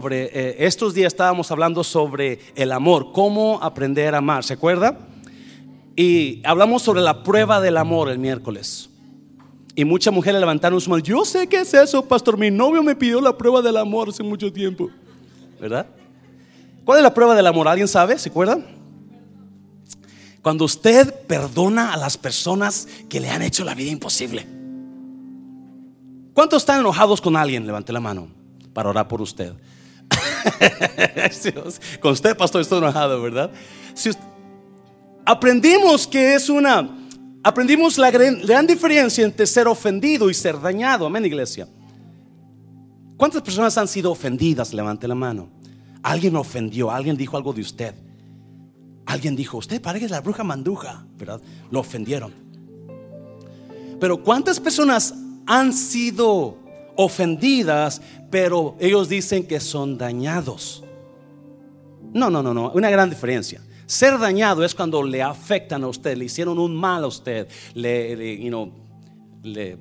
Eh, estos días estábamos hablando sobre el amor, cómo aprender a amar, ¿se acuerda? Y hablamos sobre la prueba del amor el miércoles. Y muchas mujeres levantaron su mano. Yo sé qué es eso, pastor. Mi novio me pidió la prueba del amor hace mucho tiempo. ¿Verdad? ¿Cuál es la prueba del amor? ¿Alguien sabe? ¿Se acuerdan? Cuando usted perdona a las personas que le han hecho la vida imposible. ¿Cuántos están enojados con alguien? Levante la mano para orar por usted. Con usted, pastor, estoy enojado, ¿verdad? Si aprendimos que es una, aprendimos la gran, diferencia entre ser ofendido y ser dañado. Amén, iglesia. ¿Cuántas personas han sido ofendidas? Levante la mano. Alguien ofendió, alguien dijo algo de usted. Alguien dijo, usted parece la bruja manduja, ¿verdad? Lo ofendieron. Pero ¿cuántas personas han sido ofendidas, pero ellos dicen que son dañados. No, no, no, no, una gran diferencia. Ser dañado es cuando le afectan a usted, le hicieron un mal a usted, le, le,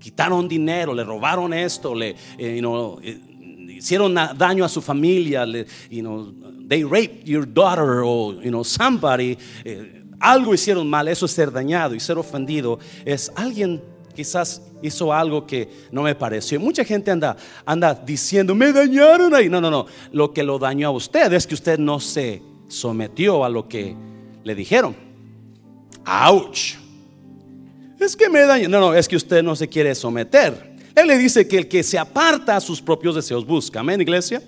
quitaron dinero, le robaron esto, le eh, eh, hicieron daño a su familia, le, they raped your daughter o somebody, eh, algo hicieron mal, eso es ser dañado y ser ofendido es alguien quizás hizo algo que no me pareció. Mucha gente anda, anda diciendo, me dañaron ahí. No, no, no. Lo que lo dañó a usted es que usted no se sometió a lo que le dijeron. ¡Auch! Es que me dañó. No, no, es que usted no se quiere someter. Él le dice que el que se aparta a sus propios deseos busca. Amén, iglesia.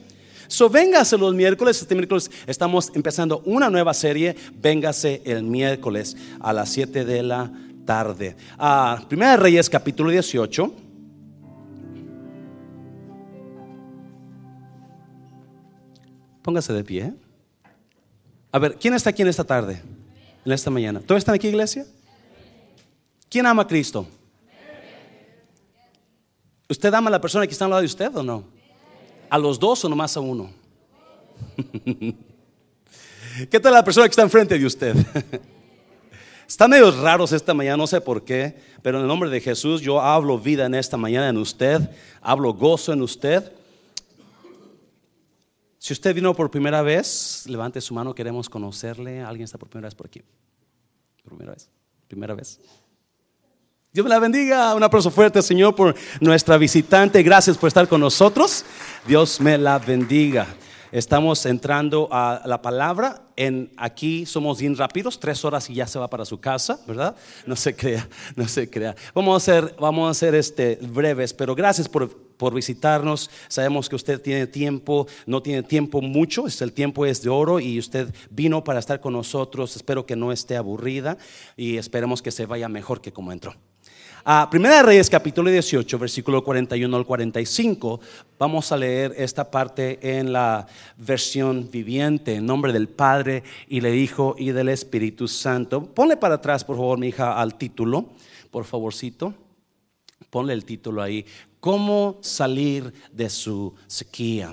So, véngase los miércoles. Este miércoles estamos empezando una nueva serie. Véngase el miércoles a las 7 de la tarde. Ah, Primera de Reyes, capítulo 18. Póngase de pie. A ver, ¿quién está aquí en esta tarde? En esta mañana. ¿Todos están aquí, iglesia? ¿Quién ama a Cristo? ¿Usted ama a la persona que está al lado de usted o no? ¿A los dos o nomás a uno? ¿Qué tal la persona que está enfrente de usted? Están medio raros esta mañana, no sé por qué, pero en el nombre de Jesús yo hablo vida en esta mañana en usted, hablo gozo en usted. Si usted vino por primera vez, levante su mano, queremos conocerle. ¿Alguien está por primera vez por aquí? Primera vez, primera vez. Dios me la bendiga. Un aplauso fuerte, Señor, por nuestra visitante. Gracias por estar con nosotros. Dios me la bendiga. Estamos entrando a la palabra. En, aquí somos bien rápidos, tres horas y ya se va para su casa, ¿verdad? No se crea, no se crea. Vamos a hacer, vamos a hacer este, breves, pero gracias por, por visitarnos. Sabemos que usted tiene tiempo, no tiene tiempo mucho, el tiempo es de oro y usted vino para estar con nosotros. Espero que no esté aburrida y esperemos que se vaya mejor que como entró. Primera de Reyes capítulo 18, versículo 41 al 45. Vamos a leer esta parte en la versión viviente, en nombre del Padre y del Hijo y del Espíritu Santo. Ponle para atrás, por favor, mi hija, al título, por favorcito. Ponle el título ahí. ¿Cómo salir de su sequía?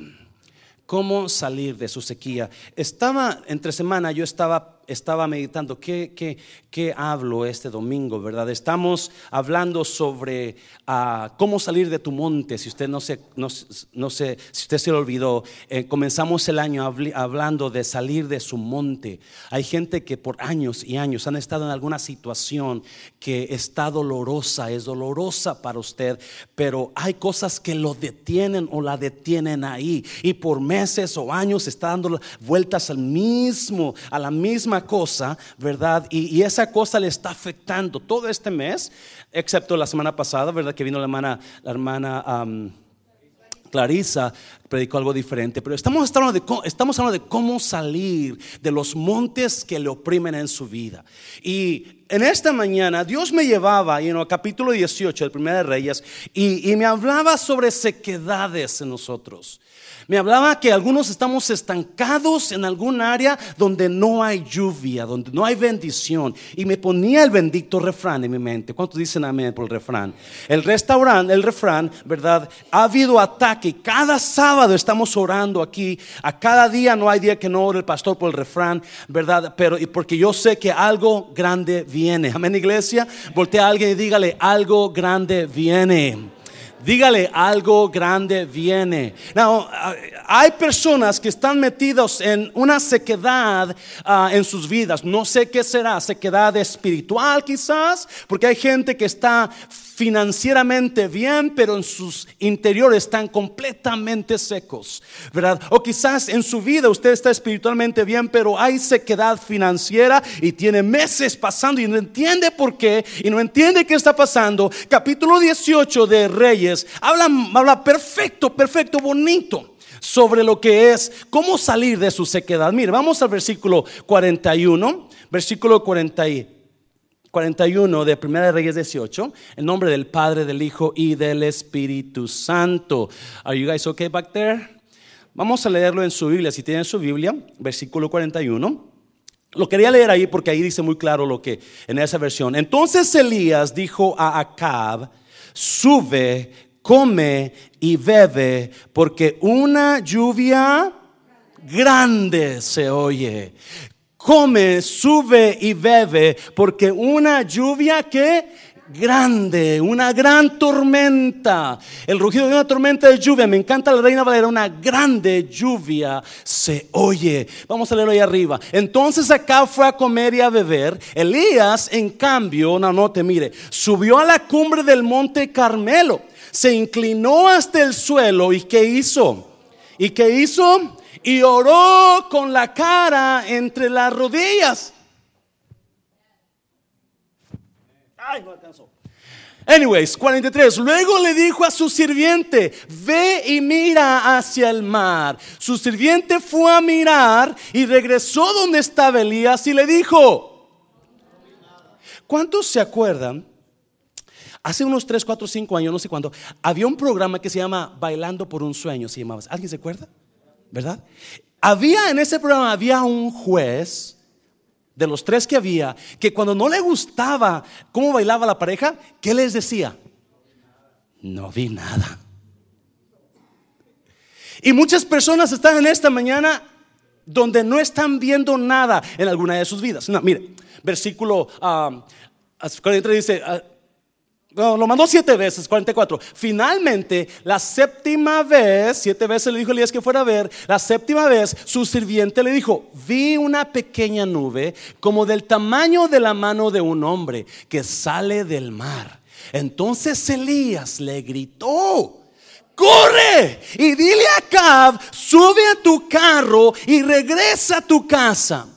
¿Cómo salir de su sequía? Estaba entre semana, yo estaba estaba meditando, ¿qué, qué, qué hablo este domingo, verdad? Estamos hablando sobre ah, cómo salir de tu monte, si usted no se, no, sé, si usted se lo olvidó, eh, comenzamos el año hablando de salir de su monte. Hay gente que por años y años han estado en alguna situación que está dolorosa, es dolorosa para usted, pero hay cosas que lo detienen o la detienen ahí y por meses o años está dando vueltas al mismo, a la misma cosa, ¿verdad? Y, esa cosa le está afectando todo este mes, excepto la semana pasada, ¿verdad? Que vino la hermana, la hermana Clarisa, predicó algo diferente, pero estamos hablando, de, estamos hablando de cómo salir de los montes que le oprimen en su vida. Y en esta mañana Dios me llevaba, el capítulo 18 del Primer de Reyes, y, y me hablaba sobre sequedades en nosotros. Me hablaba que algunos estamos estancados en algún área donde no hay lluvia, donde no hay bendición. Y me ponía el bendito refrán en mi mente. ¿Cuántos dicen amén por el refrán? El restaurante, el refrán, ¿verdad? Ha habido ataque. Cada sábado estamos orando aquí. A cada día no hay día que no ore el pastor por el refrán, ¿verdad? Pero y porque yo sé que algo grande viene. Amén, iglesia. Voltea a alguien y dígale, algo grande viene. Dígale, algo grande viene. Now, hay personas que están metidos en una sequedad ah, en sus vidas. No sé qué será, sequedad espiritual quizás, porque hay gente que está financieramente bien, pero en sus interiores están completamente secos, ¿verdad? O quizás en su vida usted está espiritualmente bien, pero hay sequedad financiera y tiene meses pasando y no entiende por qué y no entiende qué está pasando. Capítulo 18 de Reyes habla, habla perfecto, perfecto, bonito sobre lo que es cómo salir de su sequedad. Mire, vamos al versículo 41, versículo 41. 41 de Primera de Reyes 18, en nombre del Padre, del Hijo y del Espíritu Santo. Are you guys okay back there? Vamos a leerlo en su Biblia, si tienen su Biblia, versículo 41. Lo quería leer ahí porque ahí dice muy claro lo que en esa versión. Entonces Elías dijo a Acab, sube, come y bebe, porque una lluvia grande se oye come, sube y bebe, porque una lluvia que grande, una gran tormenta. El rugido de una tormenta de lluvia, me encanta la reina Valera, una grande lluvia se oye. Vamos a leerlo ahí arriba. Entonces acá fue a comer y a beber. Elías, en cambio, no note, mire, subió a la cumbre del monte Carmelo, se inclinó hasta el suelo y ¿qué hizo? ¿Y qué hizo? Y oró con la cara entre las rodillas. Ay, no alcanzó. Anyways, 43. Luego le dijo a su sirviente, ve y mira hacia el mar. Su sirviente fue a mirar y regresó donde estaba Elías y le dijo, ¿cuántos se acuerdan? Hace unos 3, 4, 5 años, no sé cuándo, había un programa que se llama Bailando por un sueño, se llamaba. ¿Alguien se acuerda? ¿Verdad? Había en ese programa, había un juez de los tres que había, que cuando no le gustaba cómo bailaba la pareja, ¿qué les decía? No vi nada. Y muchas personas están en esta mañana donde no están viendo nada en alguna de sus vidas. No, mire, versículo uh, dice, ah, lo mandó siete veces, 44. Finalmente, la séptima vez, siete veces le dijo Elías que fuera a ver, la séptima vez su sirviente le dijo, vi una pequeña nube como del tamaño de la mano de un hombre que sale del mar. Entonces Elías le gritó, corre y dile a Cab, sube a tu carro y regresa a tu casa.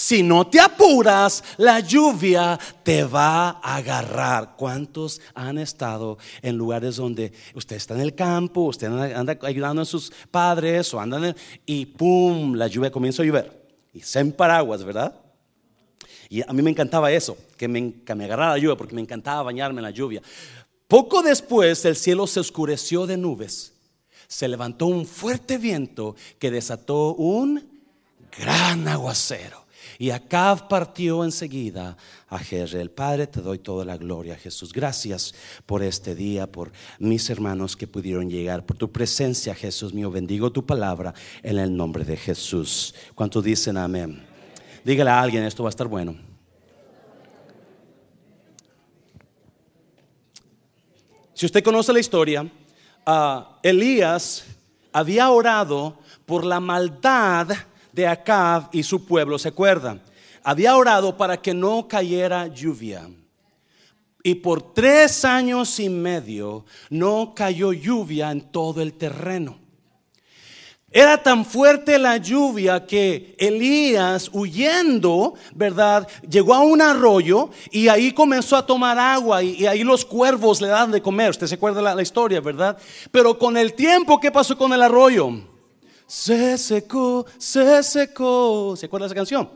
Si no te apuras, la lluvia te va a agarrar. ¿Cuántos han estado en lugares donde usted está en el campo, usted anda ayudando a sus padres o andan y pum, la lluvia comienza a llover? Y en paraguas, ¿verdad? Y a mí me encantaba eso, que me, que me agarrara la lluvia, porque me encantaba bañarme en la lluvia. Poco después el cielo se oscureció de nubes. Se levantó un fuerte viento que desató un gran aguacero. Y Acab partió enseguida a Jezreel. Padre, te doy toda la gloria, Jesús. Gracias por este día, por mis hermanos que pudieron llegar, por tu presencia, Jesús mío. Bendigo tu palabra en el nombre de Jesús. ¿Cuántos dicen amén? Dígale a alguien, esto va a estar bueno. Si usted conoce la historia, ah, Elías había orado por la maldad de Acab y su pueblo, ¿se acuerdan? Había orado para que no cayera lluvia. Y por tres años y medio no cayó lluvia en todo el terreno. Era tan fuerte la lluvia que Elías, huyendo, ¿verdad? Llegó a un arroyo y ahí comenzó a tomar agua y, ahí los cuervos le dan de comer. Usted se acuerda la, la historia, ¿verdad? Pero con el tiempo, ¿qué pasó con el arroyo? Se secó, se secó. ¿Se acuerda de esa canción?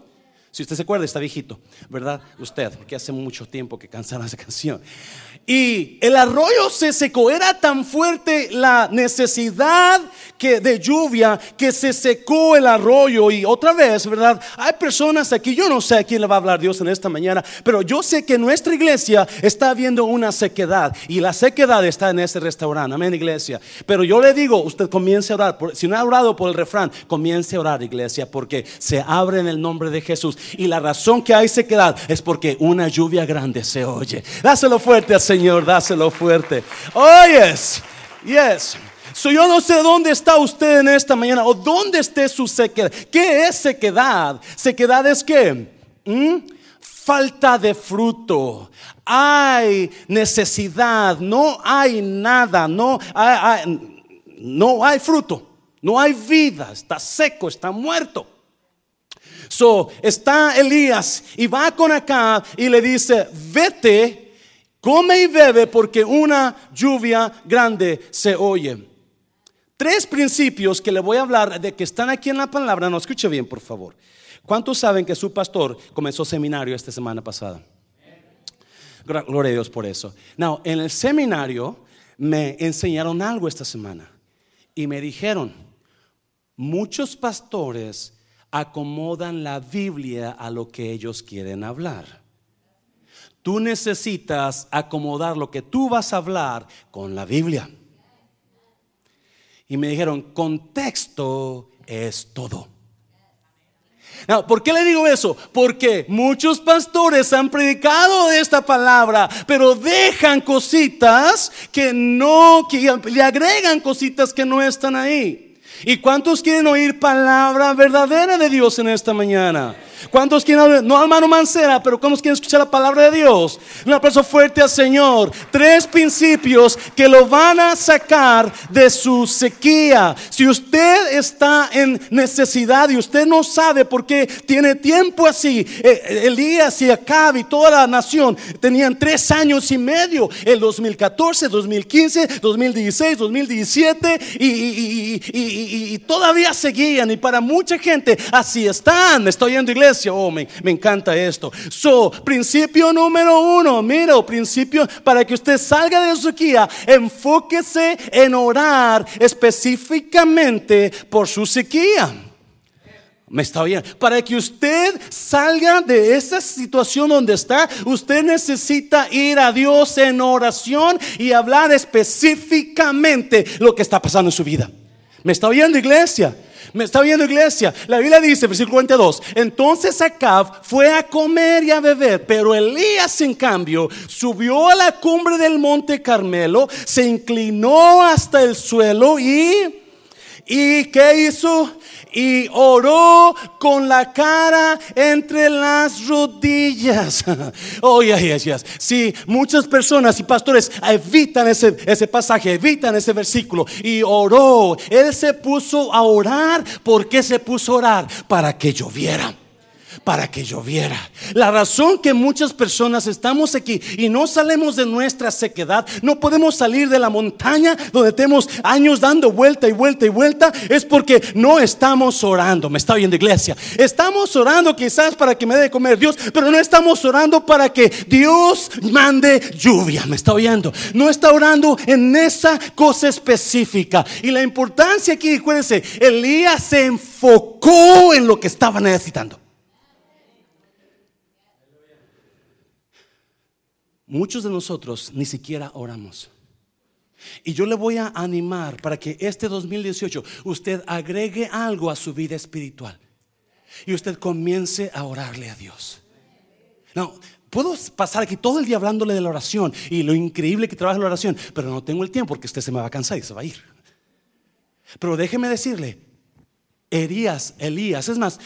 Si usted se acuerda, está viejito, ¿verdad? Usted, porque hace mucho tiempo que cansaron esa canción. Y el arroyo se secó, era tan fuerte la necesidad que de lluvia que se secó el arroyo. Y otra vez, ¿verdad? Hay personas aquí, yo no sé a quién le va a hablar Dios en esta mañana, pero yo sé que nuestra iglesia está viendo una sequedad y la sequedad está en ese restaurante. Amén, iglesia. Pero yo le digo, usted comience a orar. Si no ha orado por el refrán, comience a orar, iglesia, porque se abre en el nombre de Jesús. Y la razón que hay sequedad es porque una lluvia grande se oye. Dáselo fuerte al Señor, dáselo fuerte. Oh, yes, yes. So, yo no sé dónde está usted en esta mañana o dónde esté su sequedad. ¿Qué es sequedad? Sequedad es qué? ¿Mm? Falta de fruto. Hay necesidad. No hay nada. No no hay fruto. No hay vida. Está seco. Está muerto. So, está Elías y va con acá y le dice, vete, come y bebe porque una lluvia grande se oye. Tres principios que le voy a hablar de que están aquí en la palabra. No escuche bien, por favor. ¿Cuántos saben que su pastor comenzó seminario esta semana pasada? Gloria a Dios por eso. Now, en el seminario me enseñaron algo esta semana y me dijeron, muchos pastores acomodan la Biblia a lo que ellos quieren hablar. Tú necesitas acomodar lo que tú vas a hablar con la Biblia. Y me dijeron, contexto es todo. ¿Por qué le digo eso? Porque muchos pastores han predicado esta palabra, pero dejan cositas que no, que le agregan cositas que no están ahí. ¿Y cuántos quieren oír palabra verdadera de Dios en esta mañana? ¿Cuántos quieren, no hermano Mancera, pero cuántos quieren escuchar la palabra de Dios? Un aplauso fuerte al Señor. Tres principios que lo van a sacar de su sequía. Si usted está en necesidad y usted no sabe por qué tiene tiempo así, eh, Elías y Acab y toda la nación tenían tres años y medio, el 2014, 2015, 2016, 2017 y, y todavía seguían. Y para mucha gente así están. Estoy yendo iglesia Oh, me, encanta esto. So, principio número uno, mira, principio para que usted salga de su sequía, enfóquese en orar específicamente por su sequía. Me está bien. Para que usted salga de esa situación donde está, usted necesita ir a Dios en oración y hablar específicamente lo que está pasando en su vida. ¿Me está oyendo, iglesia? Me está viendo iglesia. La Biblia dice, versículo 42, entonces Acab fue a comer y a beber, pero Elías en cambio subió a la cumbre del monte Carmelo, se inclinó hasta el suelo y... ¿Y qué hizo? Y oró con la cara entre las rodillas. Oh, yes, yes. Sí, muchas personas y pastores evitan ese, ese pasaje, evitan ese versículo. Y oró. Él se puso a orar. ¿Por qué se puso a orar? Para que lloviera para que lloviera. La razón que muchas personas estamos aquí y no salimos de nuestra sequedad, no podemos salir de la montaña donde tenemos años dando vuelta y vuelta y vuelta, es porque no estamos orando. Me está oyendo iglesia. Estamos orando quizás para que me dé de comer Dios, pero no estamos orando para que Dios mande lluvia. Me está oyendo. No está orando en esa cosa específica. Y la importancia aquí, acuérdense, Elías se enfocó en lo que estaba necesitando. Muchos de nosotros ni siquiera oramos. Y yo le voy a animar para que este 2018 usted agregue algo a su vida espiritual y usted comience a orarle a Dios. No, puedo pasar aquí todo el día hablándole de la oración y lo increíble que trabaja la oración, pero no tengo el tiempo porque usted se me va a cansar y se va a ir. Pero déjeme decirle, Elías, Elías, es más,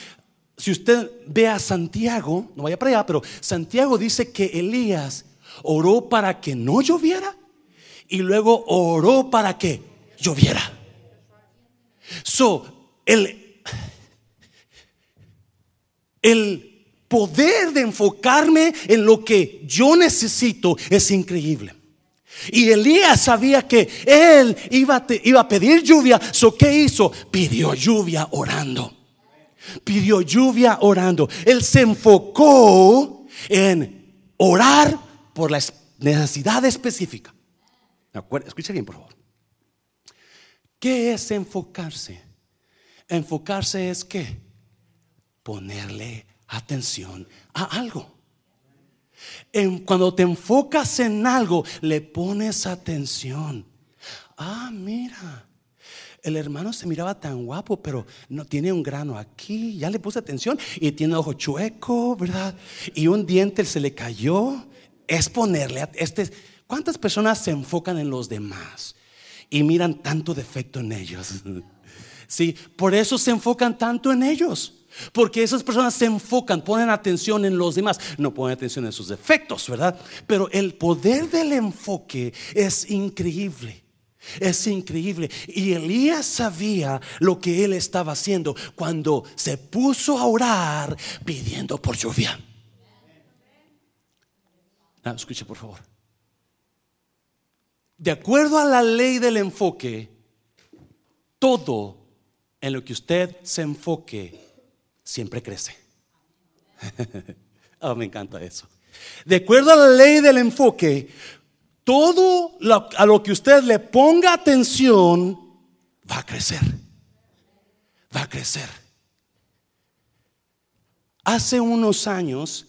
si usted ve a Santiago, no vaya para allá, pero Santiago dice que Elías oró para que no lloviera y luego oró para que lloviera. So, el, poder de enfocarme en lo que yo necesito es increíble. Y Elías sabía que él iba iba a pedir lluvia. So, ¿qué hizo? Pidió lluvia orando. Pidió lluvia orando. Él se enfocó en orar por la necesidad específica. Escucha bien, por favor. ¿Qué es enfocarse? Enfocarse es que ponerle atención a algo. cuando te enfocas en algo, le pones atención. Ah, mira, el hermano se miraba tan guapo, pero no tiene un grano aquí. Ya le puse atención y tiene ojo chueco, ¿verdad? Y un diente se le cayó. Es ponerle a este. ¿Cuántas personas se enfocan en los demás y miran tanto defecto en ellos? Sí, por eso se enfocan tanto en ellos. Porque esas personas se enfocan, ponen atención en los demás, no ponen atención en sus defectos, ¿verdad? Pero el poder del enfoque es increíble. Es increíble. Y Elías sabía lo que él estaba haciendo cuando se puso a orar pidiendo por lluvia. Ah, escuche por favor. De acuerdo a la ley del enfoque, todo en lo que usted se enfoque siempre crece. oh, me encanta eso. De acuerdo a la ley del enfoque, todo a lo que usted le ponga atención va a crecer. Va a crecer. Hace unos años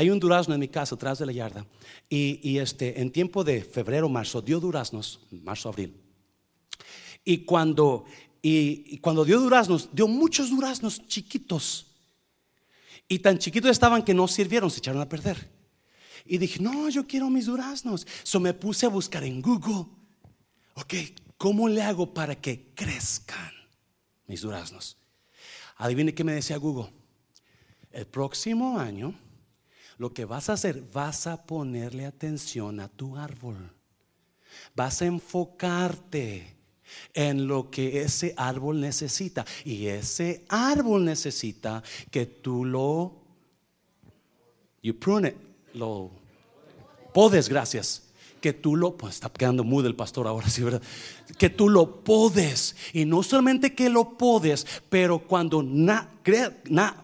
hay un durazno en mi casa, atrás de la yarda. Y, este, en tiempo de febrero, marzo, dio duraznos, marzo, abril. Y cuando, y, cuando dio duraznos, dio muchos duraznos chiquitos. Y tan chiquitos estaban que no sirvieron, se echaron a perder. Y dije, no, yo quiero mis duraznos. So me puse a buscar en Google, ok, ¿cómo le hago para que crezcan mis duraznos? Adivine qué me decía Google. El próximo año, lo que vas a hacer, vas a ponerle atención a tu árbol. Vas a enfocarte en lo que ese árbol necesita. Y ese árbol necesita que tú lo, you prune it, lo podes, gracias. Que tú lo, pues está quedando mudo el pastor ahora, sí, ¿verdad? Que tú lo podes. Y no solamente que lo podes, pero cuando na, na,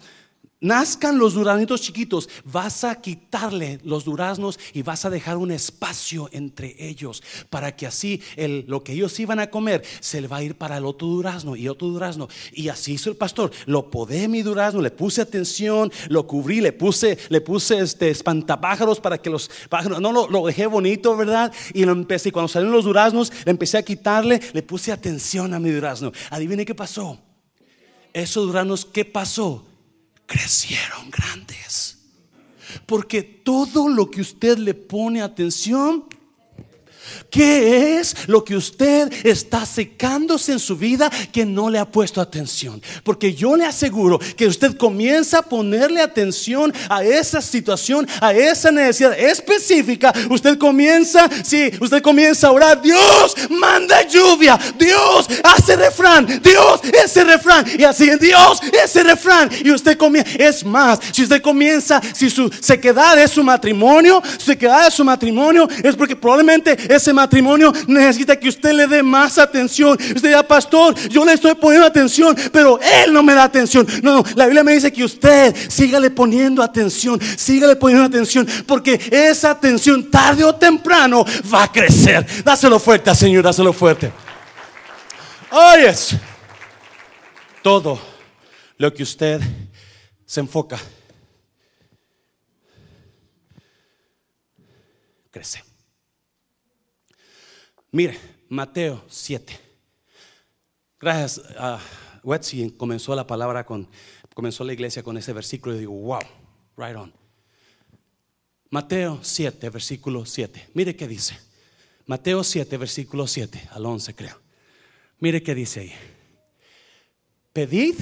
nazcan los duraznitos chiquitos, vas a quitarle los duraznos y vas a dejar un espacio entre ellos para que así el, lo que ellos iban a comer se le va a ir para el otro durazno y otro durazno. Y así hizo el pastor. Lo podé mi durazno, le puse atención, lo cubrí, le puse, le puse este espantapájaros para que los pájaros, no lo, lo dejé bonito, ¿verdad? Y lo empecé, y cuando salieron los duraznos, le empecé a quitarle, le puse atención a mi durazno. Adivine qué pasó. Esos duraznos, ¿qué pasó? Crecieron grandes. Porque todo lo que usted le pone atención, ¿Qué es lo que usted está secándose en su vida que no le ha puesto atención? Porque yo le aseguro que usted comienza a ponerle atención a esa situación, a esa necesidad específica. Usted comienza, sí, usted comienza a orar. Dios manda lluvia. Dios hace refrán. Dios ese refrán. Y así Dios ese refrán. Y usted comienza. Es más, si usted comienza, si su sequedad es su matrimonio, sequedad es su matrimonio, es porque probablemente ese matrimonio necesita que usted le dé más atención. Usted dirá, pastor, yo le estoy poniendo atención, pero él no me da atención. No, no, la Biblia me dice que usted sígale poniendo atención, sígale poniendo atención, porque esa atención tarde o temprano va a crecer. Dáselo fuerte, Señor, dáselo fuerte. Oye, todo lo que usted se enfoca crece. Mire, Mateo 7. Gracias a Wetzi comenzó la palabra con, comenzó la iglesia con ese versículo y digo, wow, right on. Mateo 7, versículo 7. Mire qué dice. Mateo 7, versículo 7 al 11 creo. Mire qué dice ahí. Pedid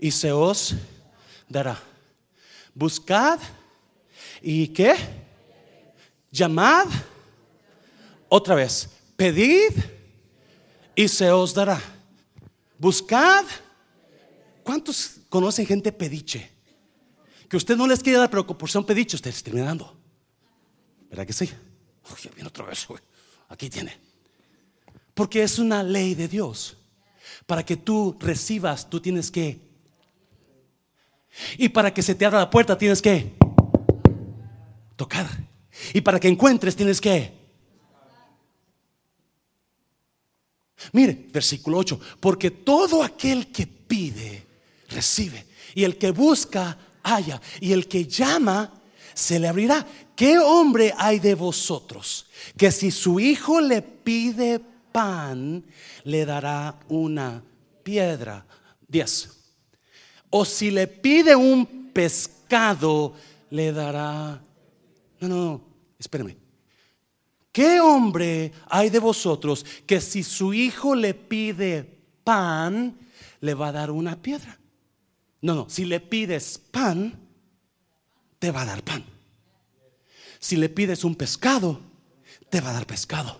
y se os dará. Buscad y qué? Llamad otra vez, pedid y se os dará. Buscad. ¿Cuántos conocen gente pediche? Que usted no les quiere dar, pero por ser un pediche, usted está dando. ¿Verdad que sí? Uy, viene otra vez, Aquí tiene. Porque es una ley de Dios. Para que tú recibas, tú tienes que. Y para que se te abra la puerta, tienes que tocar. Y para que encuentres, tienes que Mire, versículo 8, porque todo aquel que pide, recibe. Y el que busca, halla. Y el que llama, se le abrirá. ¿Qué hombre hay de vosotros que si su hijo le pide pan, le dará una piedra. 10. O si le pide un pescado, le dará... No, no, no, espérame. ¿Qué hombre hay de vosotros que si su hijo le pide pan, le va a dar una piedra? No, no, si le pides pan, te va a dar pan. Si le pides un pescado, te va a dar pescado.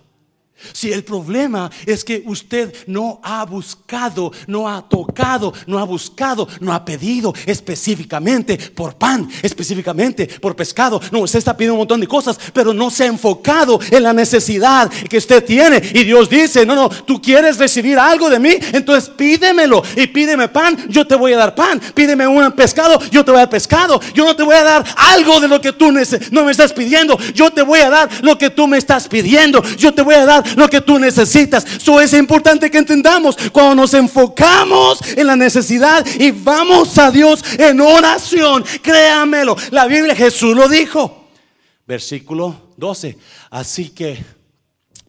Si el problema es que usted no ha buscado, no ha tocado, no ha buscado, no ha pedido específicamente por pan, específicamente por pescado. No, usted está pidiendo un montón de cosas, pero no se ha enfocado en la necesidad que usted tiene. Y Dios dice, no, no, tú quieres recibir algo de mí, entonces pídemelo y pídeme pan, yo te voy a dar pan. Pídeme un pescado, yo te voy a dar pescado. Yo no te voy a dar algo de lo que tú no me estás pidiendo. Yo te voy a dar lo que tú me estás pidiendo. Yo te voy a dar lo que tú necesitas. Eso es importante que entendamos. Cuando nos enfocamos en la necesidad y vamos a Dios en oración, créamelo, la Biblia Jesús lo dijo. Versículo 12. Así que,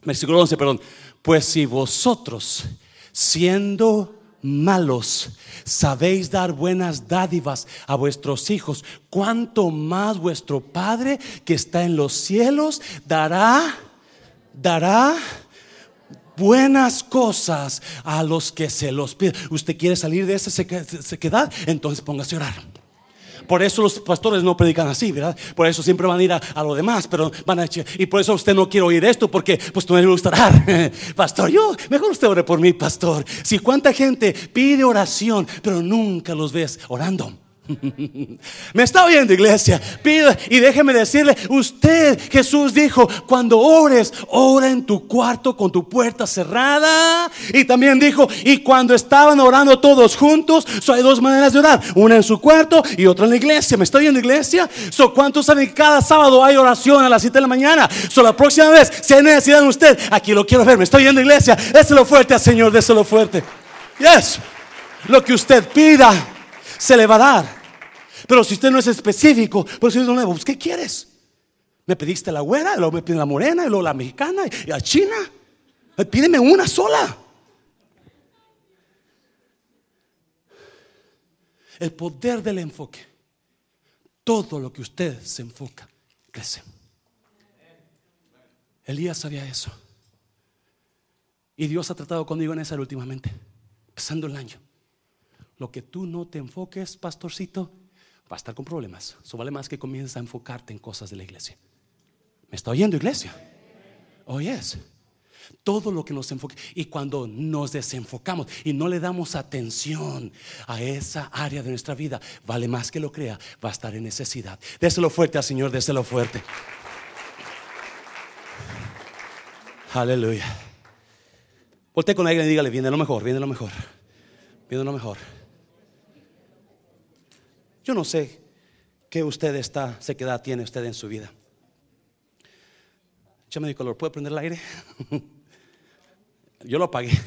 versículo 11, perdón. Pues si vosotros, siendo malos, sabéis dar buenas dádivas a vuestros hijos, cuanto más vuestro Padre que está en los cielos dará, dará buenas cosas a los que se los piden. ¿Usted quiere salir de esa sequedad? Entonces póngase a orar. Por eso los pastores no predican así, ¿verdad? Por eso siempre van a ir a, lo demás, pero van a y por eso usted no quiere oír esto porque pues no le gusta orar. pastor, yo mejor usted ore por mí, pastor. Si cuánta gente pide oración, pero nunca los ves orando. Me está oyendo, iglesia. Pide y déjeme decirle, usted, Jesús dijo, cuando ores, ora en tu cuarto con tu puerta cerrada. Y también dijo, y cuando estaban orando todos juntos, so hay dos maneras de orar, una en su cuarto y otra en la iglesia. ¿Me está oyendo, iglesia? So, ¿Cuántos saben que cada sábado hay oración a las 7 de la mañana? So, la próxima vez, si hay necesidad en usted, aquí lo quiero ver. ¿Me está oyendo, iglesia? Déselo fuerte al Señor, déselo fuerte. Yes. Lo que usted pida se le va a dar. Pero si usted no es específico, pues es nuevo, pues, ¿qué quieres? ¿Me pediste la güera, luego me pide la morena, y luego la mexicana y la china? Pídeme una sola. El poder del enfoque. Todo lo que usted se enfoca, crece. Elías sabía eso. Y Dios ha tratado conmigo en esa últimamente, pasando el año. Lo que tú no te enfoques, pastorcito, va a estar con problemas. Eso vale más que comiences a enfocarte en cosas de la iglesia. ¿Me está oyendo, iglesia? Oh, yes. Todo lo que nos enfoque. Y cuando nos desenfocamos y no le damos atención a esa área de nuestra vida, vale más que lo crea, va a estar en necesidad. Déselo fuerte al Señor, déselo fuerte. Aleluya. Volte con alguien y dígale, viene lo mejor, viene lo mejor. Viene lo mejor. Yo no sé qué usted está, sequedad tiene usted en su vida. Échame mi color, ¿puede prender el aire? Yo lo apagué.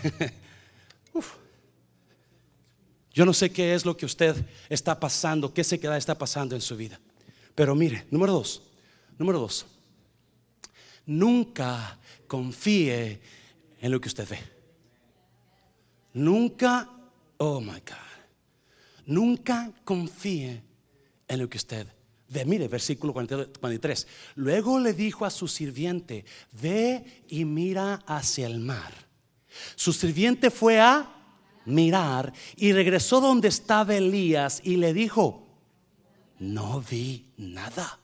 Yo no sé qué es lo que usted está pasando, qué sequedad está pasando en su vida. Pero mire, número dos, número dos, nunca confíe en lo que usted ve. Nunca, oh my God. Nunca confíe en lo que usted ve. Mire, versículo 43. Luego le dijo a su sirviente, ve y mira hacia el mar. Su sirviente fue a mirar y regresó donde estaba Elías y le dijo, no vi nada.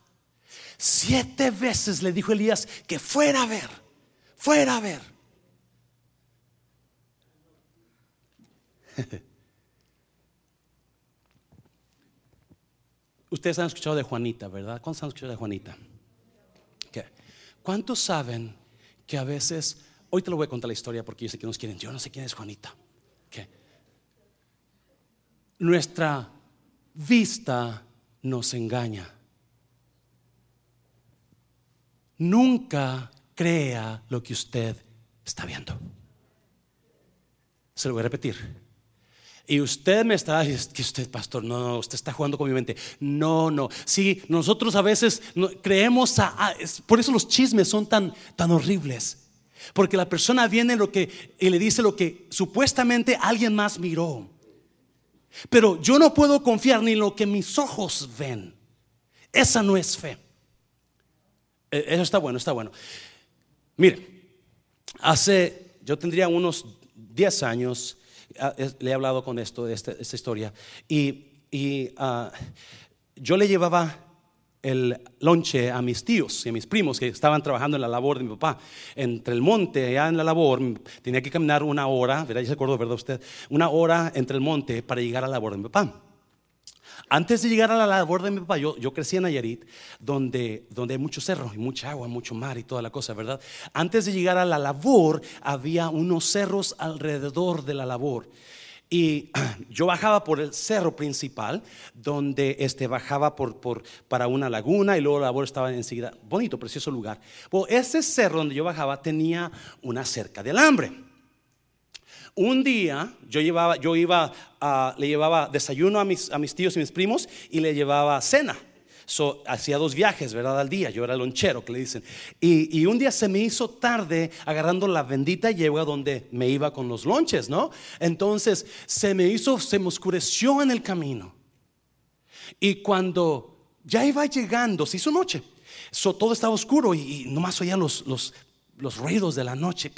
Siete veces le dijo Elías que fuera a ver, fuera a ver. Ustedes han escuchado de Juanita, ¿verdad? ¿Cuántos han escuchado de Juanita? ¿Cuántos saben que a veces, hoy te lo voy a contar la historia porque yo sé que nos quieren, yo no sé quién es Juanita. Nuestra vista nos engaña. Nunca crea lo que usted está viendo. Se lo voy a repetir. Y usted me está diciendo que usted, pastor, no, no, usted está jugando con mi mente. No, no. Sí, nosotros a veces creemos, a, por eso los chismes son tan, tan horribles. Porque la persona viene lo que, y le dice lo que supuestamente alguien más miró. Pero yo no puedo confiar ni en lo que mis ojos ven. Esa no es fe. E, eso está bueno, está bueno. Mire, hace, yo tendría unos 10 años, le he hablado con esto, de esta, historia, y, ah, yo le llevaba el lonche a mis tíos y a mis primos que estaban trabajando en la labor de mi papá. Entre el monte, allá en la labor, tenía que caminar una hora, ¿verdad? Ya se acordó, ¿verdad usted? Una hora entre el monte para llegar a la labor de mi papá. Antes de llegar a la labor de mi papá, yo, yo crecí en Nayarit, donde, donde hay mucho cerro y mucha agua, mucho mar y toda la cosa, ¿verdad? Antes de llegar a la labor, había unos cerros alrededor de la labor. Y yo bajaba por el cerro principal, donde este, bajaba por, por, para una laguna y luego la labor estaba enseguida. Bonito, precioso lugar. Bueno, ese cerro donde yo bajaba tenía una cerca de alambre. Un día yo llevaba, yo iba, le llevaba desayuno a mis, a mis tíos y mis primos y le llevaba cena. So, hacía dos viajes, ¿verdad? Al día. Yo era lonchero, que le dicen. Y, un día se me hizo tarde agarrando la bendita yegua donde me iba con los lonches, ¿no? Entonces se me hizo, se me oscureció en el camino. Y cuando ya iba llegando, se hizo noche. So, todo estaba oscuro y, nomás oía los, los los ruidos de la noche.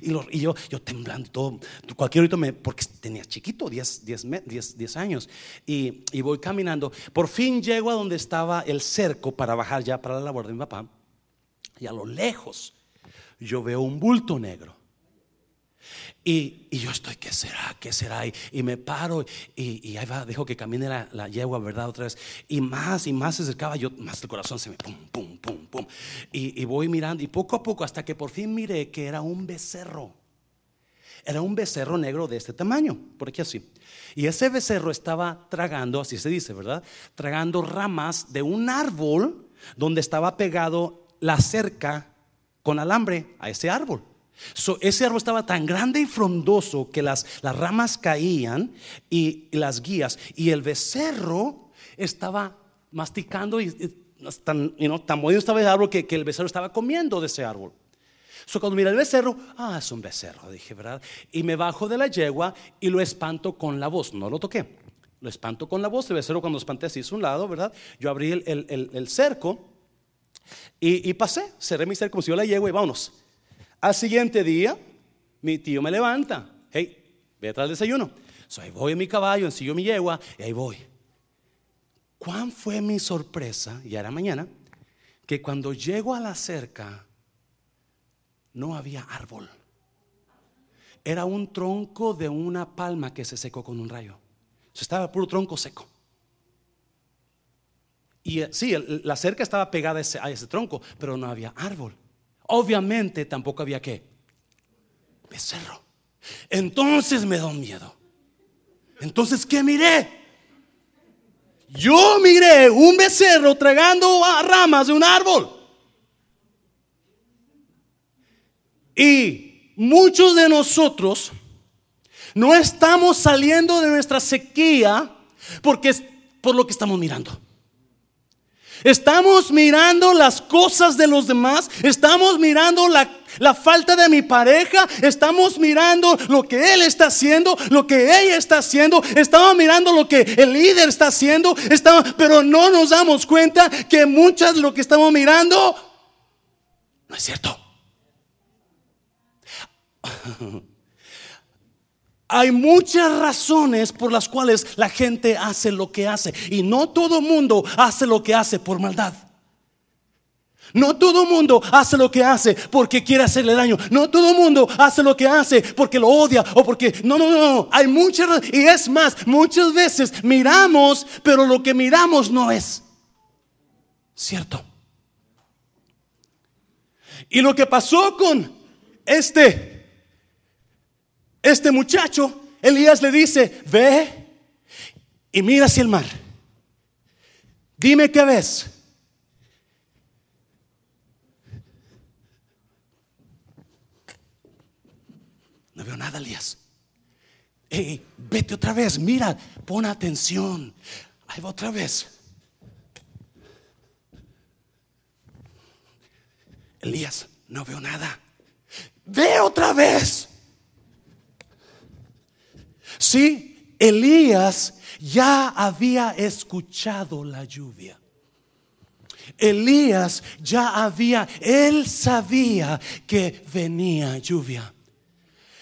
Y, yo, yo temblando, todo, cualquier ruido me, porque tenía chiquito, 10, 10, años. Y, y, voy caminando. Por fin llego a donde estaba el cerco para bajar ya para la labor de mi papá. Y a lo lejos yo veo un bulto negro. Y, yo estoy, ¿qué será? ¿Qué será? Y, me paro y, ahí va, dejo que camine la, yegua, ¿verdad? Otra vez. Y más y más se acercaba, yo más el corazón se me pum, pum, pum, pum. Y, voy mirando y poco a poco hasta que por fin miré que era un becerro. Era un becerro negro de este tamaño, por aquí así. Y ese becerro estaba tragando, así se dice, ¿verdad? Tragando ramas de un árbol donde estaba pegado la cerca con alambre a ese árbol ese árbol estaba tan grande y frondoso que las, ramas caían y, las guías, y el becerro estaba masticando y, tan, tan bonito estaba el árbol que, el becerro estaba comiendo de ese árbol. So, cuando mira el becerro, ah, es un becerro, dije, ¿verdad? Y me bajo de la yegua y lo espanto con la voz. No lo toqué, lo espanto con la voz. El becerro, cuando espanté, así hizo un lado, ¿verdad? Yo abrí el, cerco y, y, pasé, cerré mi cerco, como si yo la yegua y vámonos. Al siguiente día, mi tío me levanta. Hey, ve atrás del desayuno. So, ahí voy en mi caballo, ensillo mi yegua y ahí voy. ¿Cuán fue mi sorpresa? Ya era mañana. Que cuando llego a la cerca, no había árbol. Era un tronco de una palma que se secó con un rayo. estaba puro tronco seco. Y eh, sí, la cerca estaba pegada a ese tronco, pero no había árbol. Obviamente tampoco había que becerro. Entonces me da miedo. Entonces, ¿qué miré? Yo miré un becerro tragando ramas de un árbol. Y muchos de nosotros no estamos saliendo de nuestra sequía porque es por lo que estamos mirando. Estamos mirando las cosas de los demás, estamos mirando la, falta de mi pareja, estamos mirando lo que él está haciendo, lo que ella está haciendo, estamos mirando lo que el líder está haciendo, pero no nos damos cuenta que muchas de lo que estamos mirando no es cierto. Hay muchas razones por las cuales la gente hace lo que hace. Y no todo mundo hace lo que hace por maldad. No todo mundo hace lo que hace porque quiere hacerle daño. No todo mundo hace lo que hace porque lo odia o porque... No, no, no. Hay muchas... Y es más, muchas veces miramos, pero lo que miramos no es cierto. Y lo que pasó con este este muchacho, Elías le dice, ve y mira hacia el mar. Dime qué ves. No veo nada, Elías. Hey, vete otra vez, mira, pon atención. Ahí va otra vez. Elías, no veo nada. ve otra vez. Elías ya había escuchado la lluvia. Elías ya había, él sabía que venía lluvia.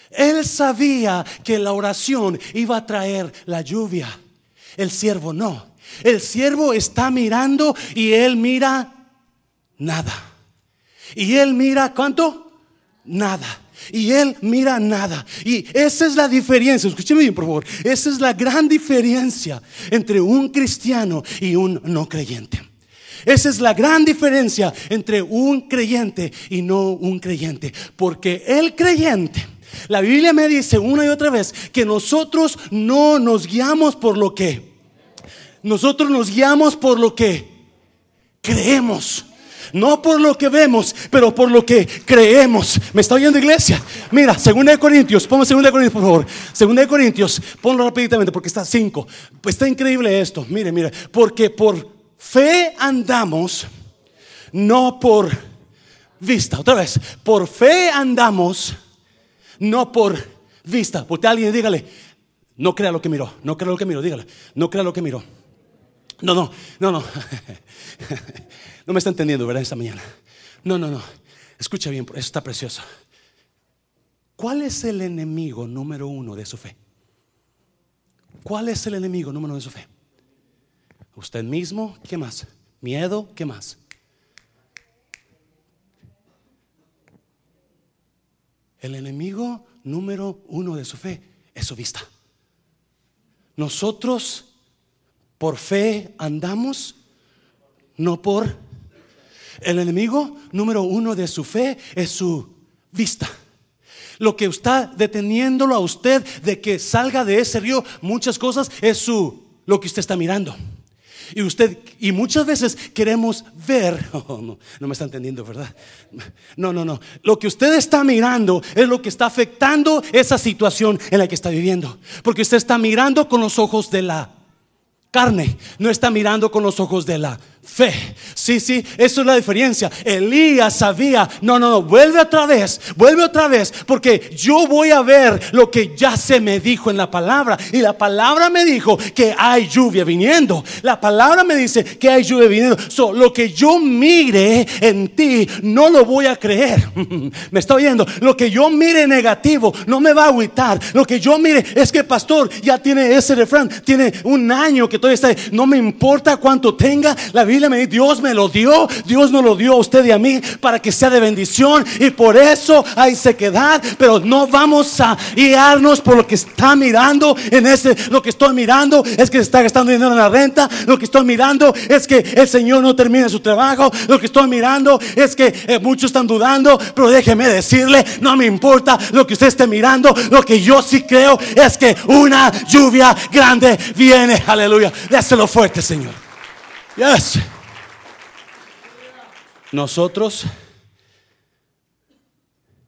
Él sabía que la oración iba a traer la lluvia. El siervo no. El siervo está mirando y él mira nada. Y él mira cuánto? Nada. Y él mira nada. Y esa es la diferencia. Escúcheme bien, por favor. Esa es la gran diferencia entre un cristiano y un no creyente. Esa es la gran diferencia entre un creyente y no un creyente. Porque el creyente, la Biblia me dice una y otra vez que nosotros no nos guiamos por lo que. Nosotros nos guiamos por lo que creemos. No por lo que vemos, pero por lo que creemos. ¿Me está oyendo iglesia? Mira, 2 Corintios, pongo 2 Corintios por favor. 2 Corintios, ponlo rápidamente porque está 5. Pues está increíble esto. Mire, mire, porque por fe andamos, no por vista. Otra vez, por fe andamos, no por vista. Porque alguien dígale, no crea lo que miró, no crea lo que miró, dígale, no crea lo que miró. No, no, no, no. No me está entendiendo, ¿verdad? Esta mañana. No, no, no. Escucha bien, eso está precioso. ¿Cuál es el enemigo número uno de su fe? ¿Cuál es el enemigo número uno de su fe? Usted mismo, ¿qué más? Miedo, ¿qué más? El enemigo número uno de su fe es su vista. Nosotros por fe andamos, no por el enemigo número uno de su fe es su vista. Lo que está deteniéndolo a usted de que salga de ese río, muchas cosas, es su lo que usted está mirando. Y usted, y muchas veces queremos ver, oh, no, no me está entendiendo, ¿verdad? No, no, no. Lo que usted está mirando es lo que está afectando esa situación en la que está viviendo. Porque usted está mirando con los ojos de la carne, no está mirando con los ojos de la fe. Sí, sí, eso es la diferencia. Elías sabía, no, no, no, vuelve otra vez, vuelve otra vez, porque yo voy a ver lo que ya se me dijo en la palabra. Y la palabra me dijo que hay lluvia viniendo. La palabra me dice que hay lluvia viniendo. So, lo que yo mire en ti, no lo voy a creer. me está oyendo. Lo que yo mire negativo, no me va a agüitar. Lo que yo mire es que pastor ya tiene ese refrán, tiene un año que todavía está. No me importa cuánto tenga la vida Dios me lo dio, Dios no lo dio a usted y a mí para que sea de bendición y por eso hay sequedad, pero no vamos a guiarnos por lo que está mirando en ese, lo que estoy mirando es que se está gastando dinero en la renta, lo que estoy mirando es que el Señor no termina su trabajo, lo que estoy mirando es que eh, muchos están dudando, pero déjeme decirle, no me importa lo que usted esté mirando, lo que yo sí creo es que una lluvia grande viene, aleluya, déselo fuerte, Señor. Yes. Nosotros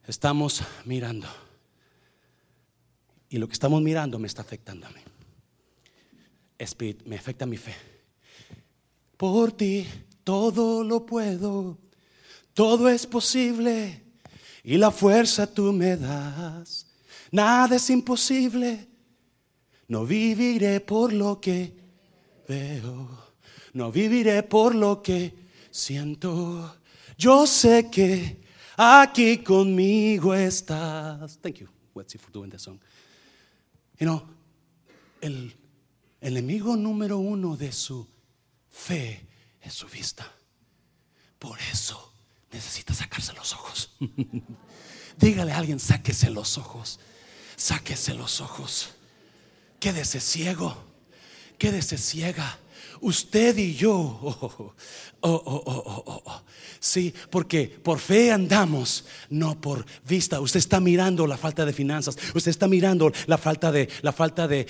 estamos mirando. Y lo que estamos mirando me está afectando a mí. me afecta mi fe. Por ti todo lo puedo, todo es posible. Y la fuerza tú me das. Nada es imposible. No viviré por lo que veo. No viviré por lo que siento. Yo sé que aquí conmigo estás. Thank you, Wetsy, for doing that song. You know, el enemigo número uno de su fe es su vista. Por eso necesita sacarse los ojos. Dígale a alguien, sáquese los ojos. Sáquese los ojos. Quédese ciego. Quédese ciega usted y yo. Oh, oh, oh, sí, porque por fe andamos, no por vista. Usted está mirando la falta de finanzas, usted está mirando la falta de, la falta de,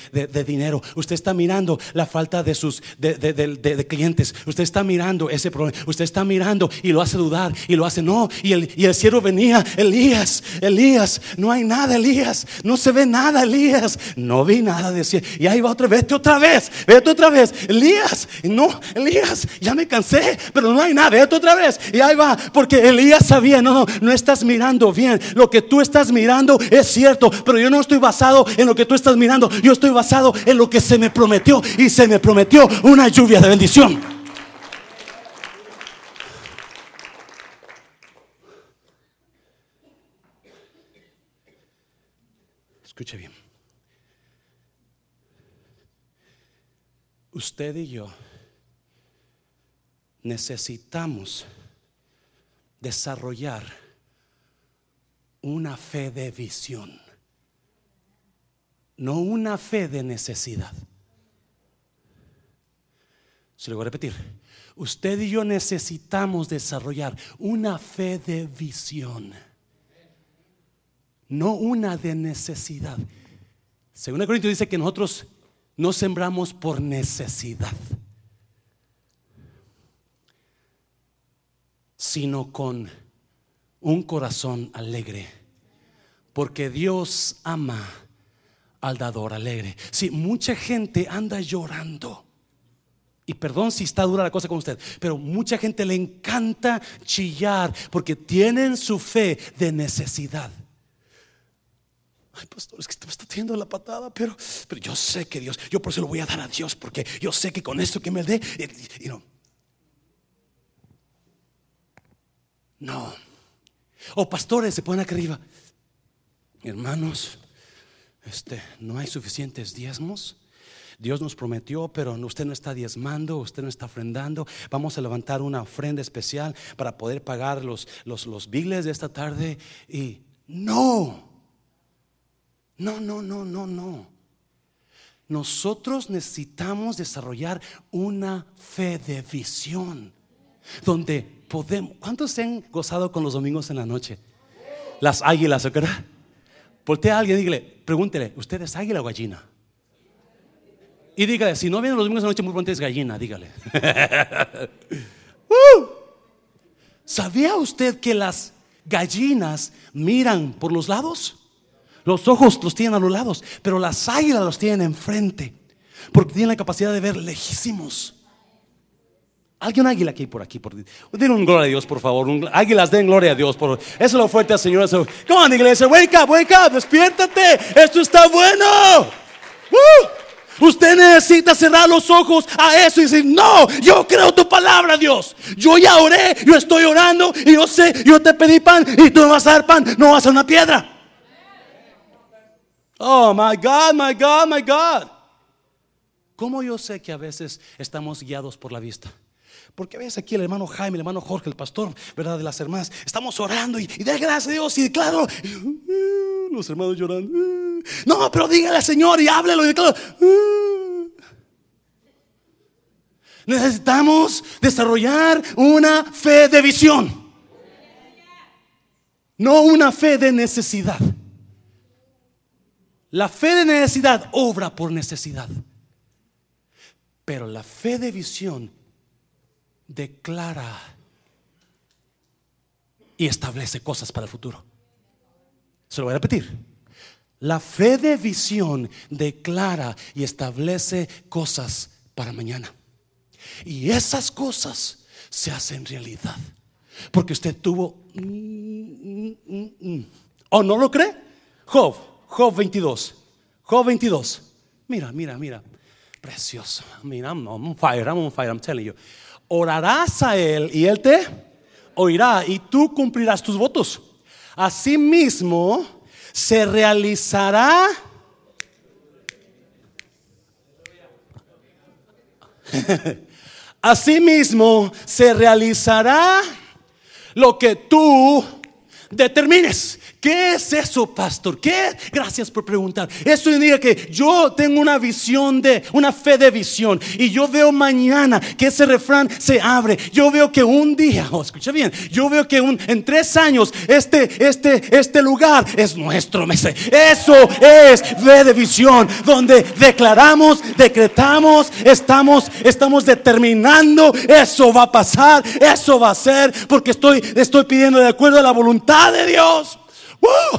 dinero, usted está mirando la falta de sus de, clientes, usted está mirando ese problema, usted está mirando y lo hace dudar y lo hace no. Y el, y el cielo venía, Elías, Elías, no hay nada, Elías, no se ve nada, Elías, no vi nada, decía. Y ahí va otra vez, vete otra vez, vete otra vez, Elías No, Elías, ya me cansé, pero no hay nada, esto otra vez. Y ahí va, porque Elías sabía, no, no, no estás mirando bien. Lo que tú estás mirando es cierto, pero yo no estoy basado en lo que tú estás mirando. Yo estoy basado en lo que se me prometió y se me prometió una lluvia de bendición. Escuche bien. Usted y yo necesitamos desarrollar una fe de visión, no una fe de necesidad. Se lo voy a repetir. Usted y yo necesitamos desarrollar una fe de visión no una de necesidad. Según Corintios dice que nosotros no sembramos por necesidad, sino con un corazón alegre, porque Dios ama al dador alegre. Si mucha gente anda llorando. Y perdón si está dura la cosa con usted, pero mucha gente le encanta chillar porque tienen su fe de necesidad. Ay, pastor, es que me está teniendo la patada, pero, pero yo sé que Dios, yo por eso lo voy a dar a Dios, porque yo sé que con esto que me dé, y, no. No. O pastores se ponen acá arriba. Hermanos, este, no hay suficientes diezmos. Dios nos prometió, pero usted no está diezmando, usted no está ofrendando. Vamos a levantar una ofrenda especial para poder pagar los, los, los biles de esta tarde. Y no. No, no, no, no, no. Nosotros necesitamos desarrollar una fe de visión donde podemos. ¿Cuántos se han gozado con los domingos en la noche? Las águilas, ¿o qué? Voltea a alguien y dígale, pregúntele, ¿usted es águila o gallina? Y dígale, si no vienen los domingos en la noche, muy pronto es gallina, dígale. Uh. ¿Sabía usted que las gallinas miran por los lados? Los ojos los tienen a los lados, pero las águilas los tienen enfrente, porque tienen la capacidad de ver lejísimos. Alguien águila aquí por aquí, por Den un gloria a Dios, por favor. águilas den gloria a Dios. Por, eso es lo fuerte al Señor. Come on, iglesia, wake up, wake up, despiértate. Esto está bueno. Usted necesita cerrar los ojos a eso y decir, no, yo creo tu palabra, Dios. Yo ya oré, yo estoy orando y yo sé, yo te pedí pan y tú no vas a dar pan, no vas a una piedra. Oh, my God, my God, my God. ¿Cómo yo sé que a veces estamos guiados por la vista? Porque a veces aquí el hermano Jaime, el hermano Jorge, el pastor, ¿verdad? De las hermanas, estamos orando y, y de gracias a Dios y declaro. Los hermanos llorando. No, pero dígale al Señor y háblelo y declaro. Necesitamos desarrollar una fe de visión, no una fe de necesidad. La fe de necesidad obra por necesidad. Pero la fe de visión declara y establece cosas para el futuro. Se lo voy a repetir. La fe de visión declara y establece cosas para mañana. Y esas cosas se hacen realidad. Porque usted tuvo... Mm, mm, mm, ¿O no lo cree? Job Job 22. Job 22. Mira, mira, mira. Precioso. Mira, I'm on fire, I'm on fire, I'm telling you. Orarás a Él y Él te oirá y tú cumplirás tus votos. Asimismo, se realizará. Asimismo, se realizará lo que tú determines. ¿Qué es eso, pastor? ¿Qué? Gracias por preguntar. Eso indica que yo tengo una visión de, una fe de visión. Y yo veo mañana que ese refrán se abre. Yo veo que un día, oh, escucha bien, yo veo que un, en tres años este, este, este lugar es nuestro. Eso es fe de visión, donde declaramos, decretamos, estamos, estamos determinando, eso va a pasar, eso va a ser, porque estoy, estoy pidiendo de acuerdo a la voluntad de Dios.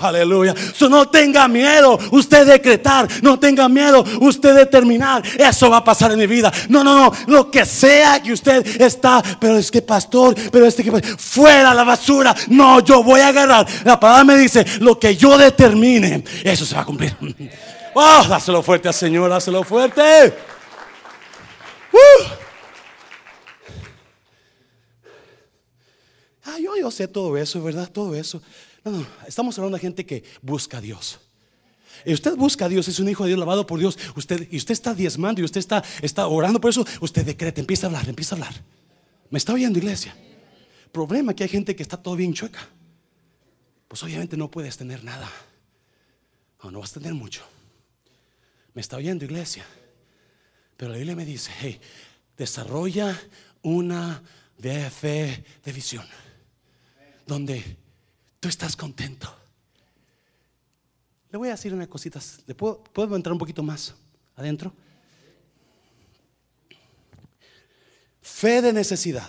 Aleluya. So, no tenga miedo usted decretar, no tenga miedo usted determinar. Eso va a pasar en mi vida. No, no, no. Lo que sea que usted está, pero es que pastor, pero este que fuera la basura. No, yo voy a agarrar. La palabra me dice, lo que yo determine, eso se va a cumplir. Oh, dáselo fuerte al Señor, dáselo fuerte. ¡Uh! Ah, yo, yo sé todo eso, ¿verdad? Todo eso. No, no, estamos hablando de gente que busca a Dios. Y usted busca a Dios, es un hijo de Dios, lavado por Dios. Usted, y usted está diezmando y usted está, está orando por eso. Usted decreta, empieza a hablar, empieza a hablar. ¿Me está oyendo, iglesia? Problema que hay gente que está todo bien chueca. Pues obviamente no puedes tener nada. No, vas a tener mucho. ¿Me está oyendo, iglesia? Pero la Biblia me dice, hey, desarrolla una fe de visión. Donde tú estás contento. Le voy a decir una cosita. ¿Le puedo, ¿Puedo entrar un poquito más adentro? Fe de necesidad.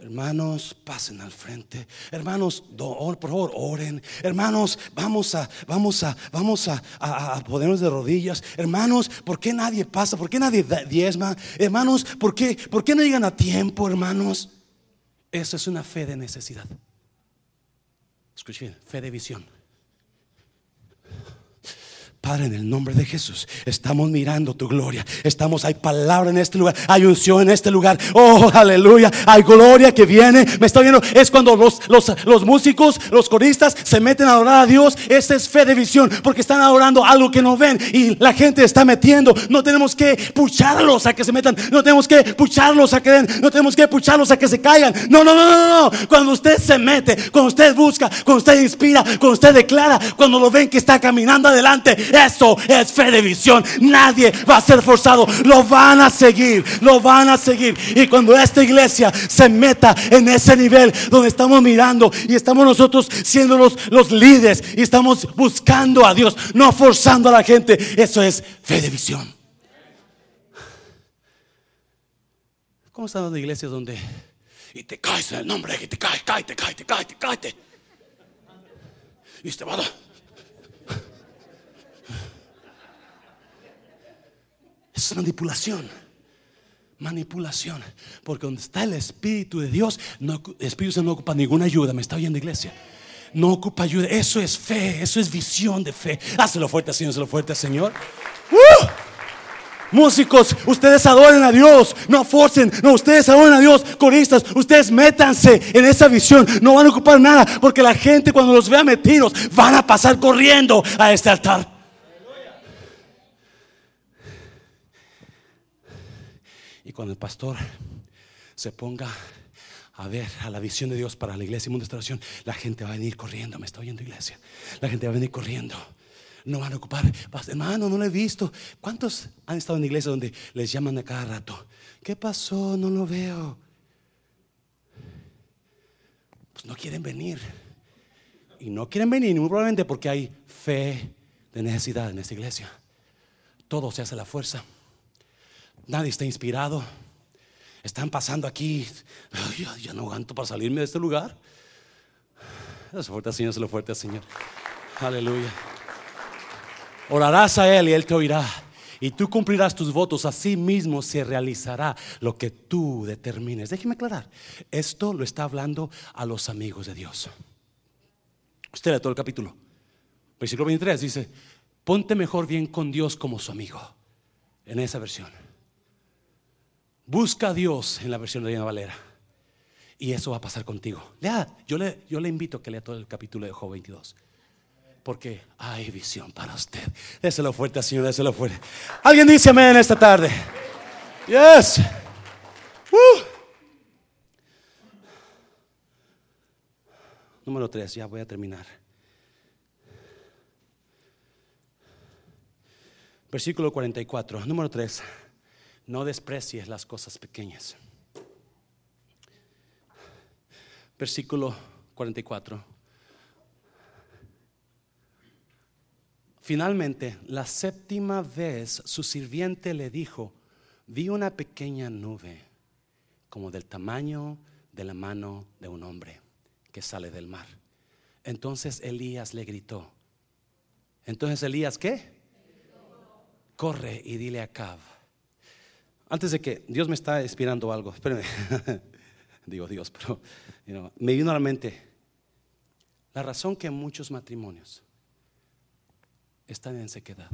Hermanos, pasen al frente. Hermanos, por favor, oren. Hermanos, vamos a, vamos a, vamos a, a, ponernos de rodillas. Hermanos, ¿por qué nadie pasa? ¿Por qué nadie diezma? Hermanos, ¿por qué, ¿por qué no llegan a tiempo, hermanos? Eso es una fe de necesidad. Escuchen, fe de visión. Padre, en el nombre de Jesús, estamos mirando tu gloria. Estamos, hay palabra en este lugar, hay unción en este lugar. Oh, aleluya, hay gloria que viene. Me está viendo, es cuando los, los, músicos, los coristas se meten a adorar a Dios. Esa es fe de visión, porque están adorando algo que no ven y la gente está metiendo. No tenemos que pucharlos a que se metan, no tenemos que pucharlos a que den, no tenemos que pucharlos a que se caigan. No, no, no, no, no. Cuando usted se mete, cuando usted busca, cuando usted inspira, cuando usted declara, cuando lo ven que está caminando adelante eso es fe de visión. Nadie va a ser forzado. Lo van a seguir. Lo van a seguir. Y cuando esta iglesia se meta en ese nivel donde estamos mirando y estamos nosotros siendo los, los líderes y estamos buscando a Dios, no forzando a la gente, eso es fe de visión. ¿Cómo están las iglesias donde y te caes en el nombre y te cae, cae, te cae, te cae, te cae? Y te va a Es manipulación. Manipulación. Porque donde está el Espíritu de Dios, el Espíritu no ocupa ninguna ayuda. ¿Me está oyendo, iglesia? No ocupa ayuda. Eso es fe. Eso es visión de fe. Hazlo fuerte, Señor. Hazlo fuerte, Señor. ¡Uh! Músicos, ustedes adoren a Dios, no forcen, no, ustedes adoren a Dios, coristas, ustedes métanse en esa visión, no van a ocupar nada, porque la gente cuando los vea metidos van a pasar corriendo a este altar. Cuando el pastor se ponga a ver a la visión de Dios para la iglesia y mundo de la gente va a venir corriendo. Me está oyendo, iglesia. La gente va a venir corriendo. No van a ocupar, hermano, no lo he visto. ¿Cuántos han estado en iglesia donde les llaman a cada rato? ¿Qué pasó? No lo veo. Pues no quieren venir. Y no quieren venir, muy probablemente porque hay fe de necesidad en esta iglesia. Todo se hace a la fuerza. Nadie está inspirado. Están pasando aquí. ya, no aguanto para salirme de este lugar. Se fuerte al Señor, se lo fuerte al Señor. Aleluya. Orarás a Él y Él te oirá. Y tú cumplirás tus votos. Así mismo se realizará lo que tú determines. Déjeme aclarar. Esto lo está hablando a los amigos de Dios. Usted lee todo el capítulo. Versículo 23 dice: Ponte mejor bien con Dios como su amigo. En esa versión. Busca a Dios en la versión de Reina Valera. Y eso va a pasar contigo. Lea, yo le, yo le invito a que lea todo el capítulo de Job 22. Porque hay visión para usted. Déselo fuerte, Señor, déselo fuerte. Alguien dice amén esta tarde. Yes. Uh. Número 3, ya voy a terminar. Versículo 44, número 3. No desprecies las cosas pequeñas. Versículo 44. Finalmente, la séptima vez su sirviente le dijo, vi una pequeña nube como del tamaño de la mano de un hombre que sale del mar. Entonces Elías le gritó. Entonces Elías, ¿qué? Corre y dile a Cab. Antes de que Dios me está inspirando algo, espérenme. Digo Dios, pero me vino a la mente la razón que muchos matrimonios están en sequedad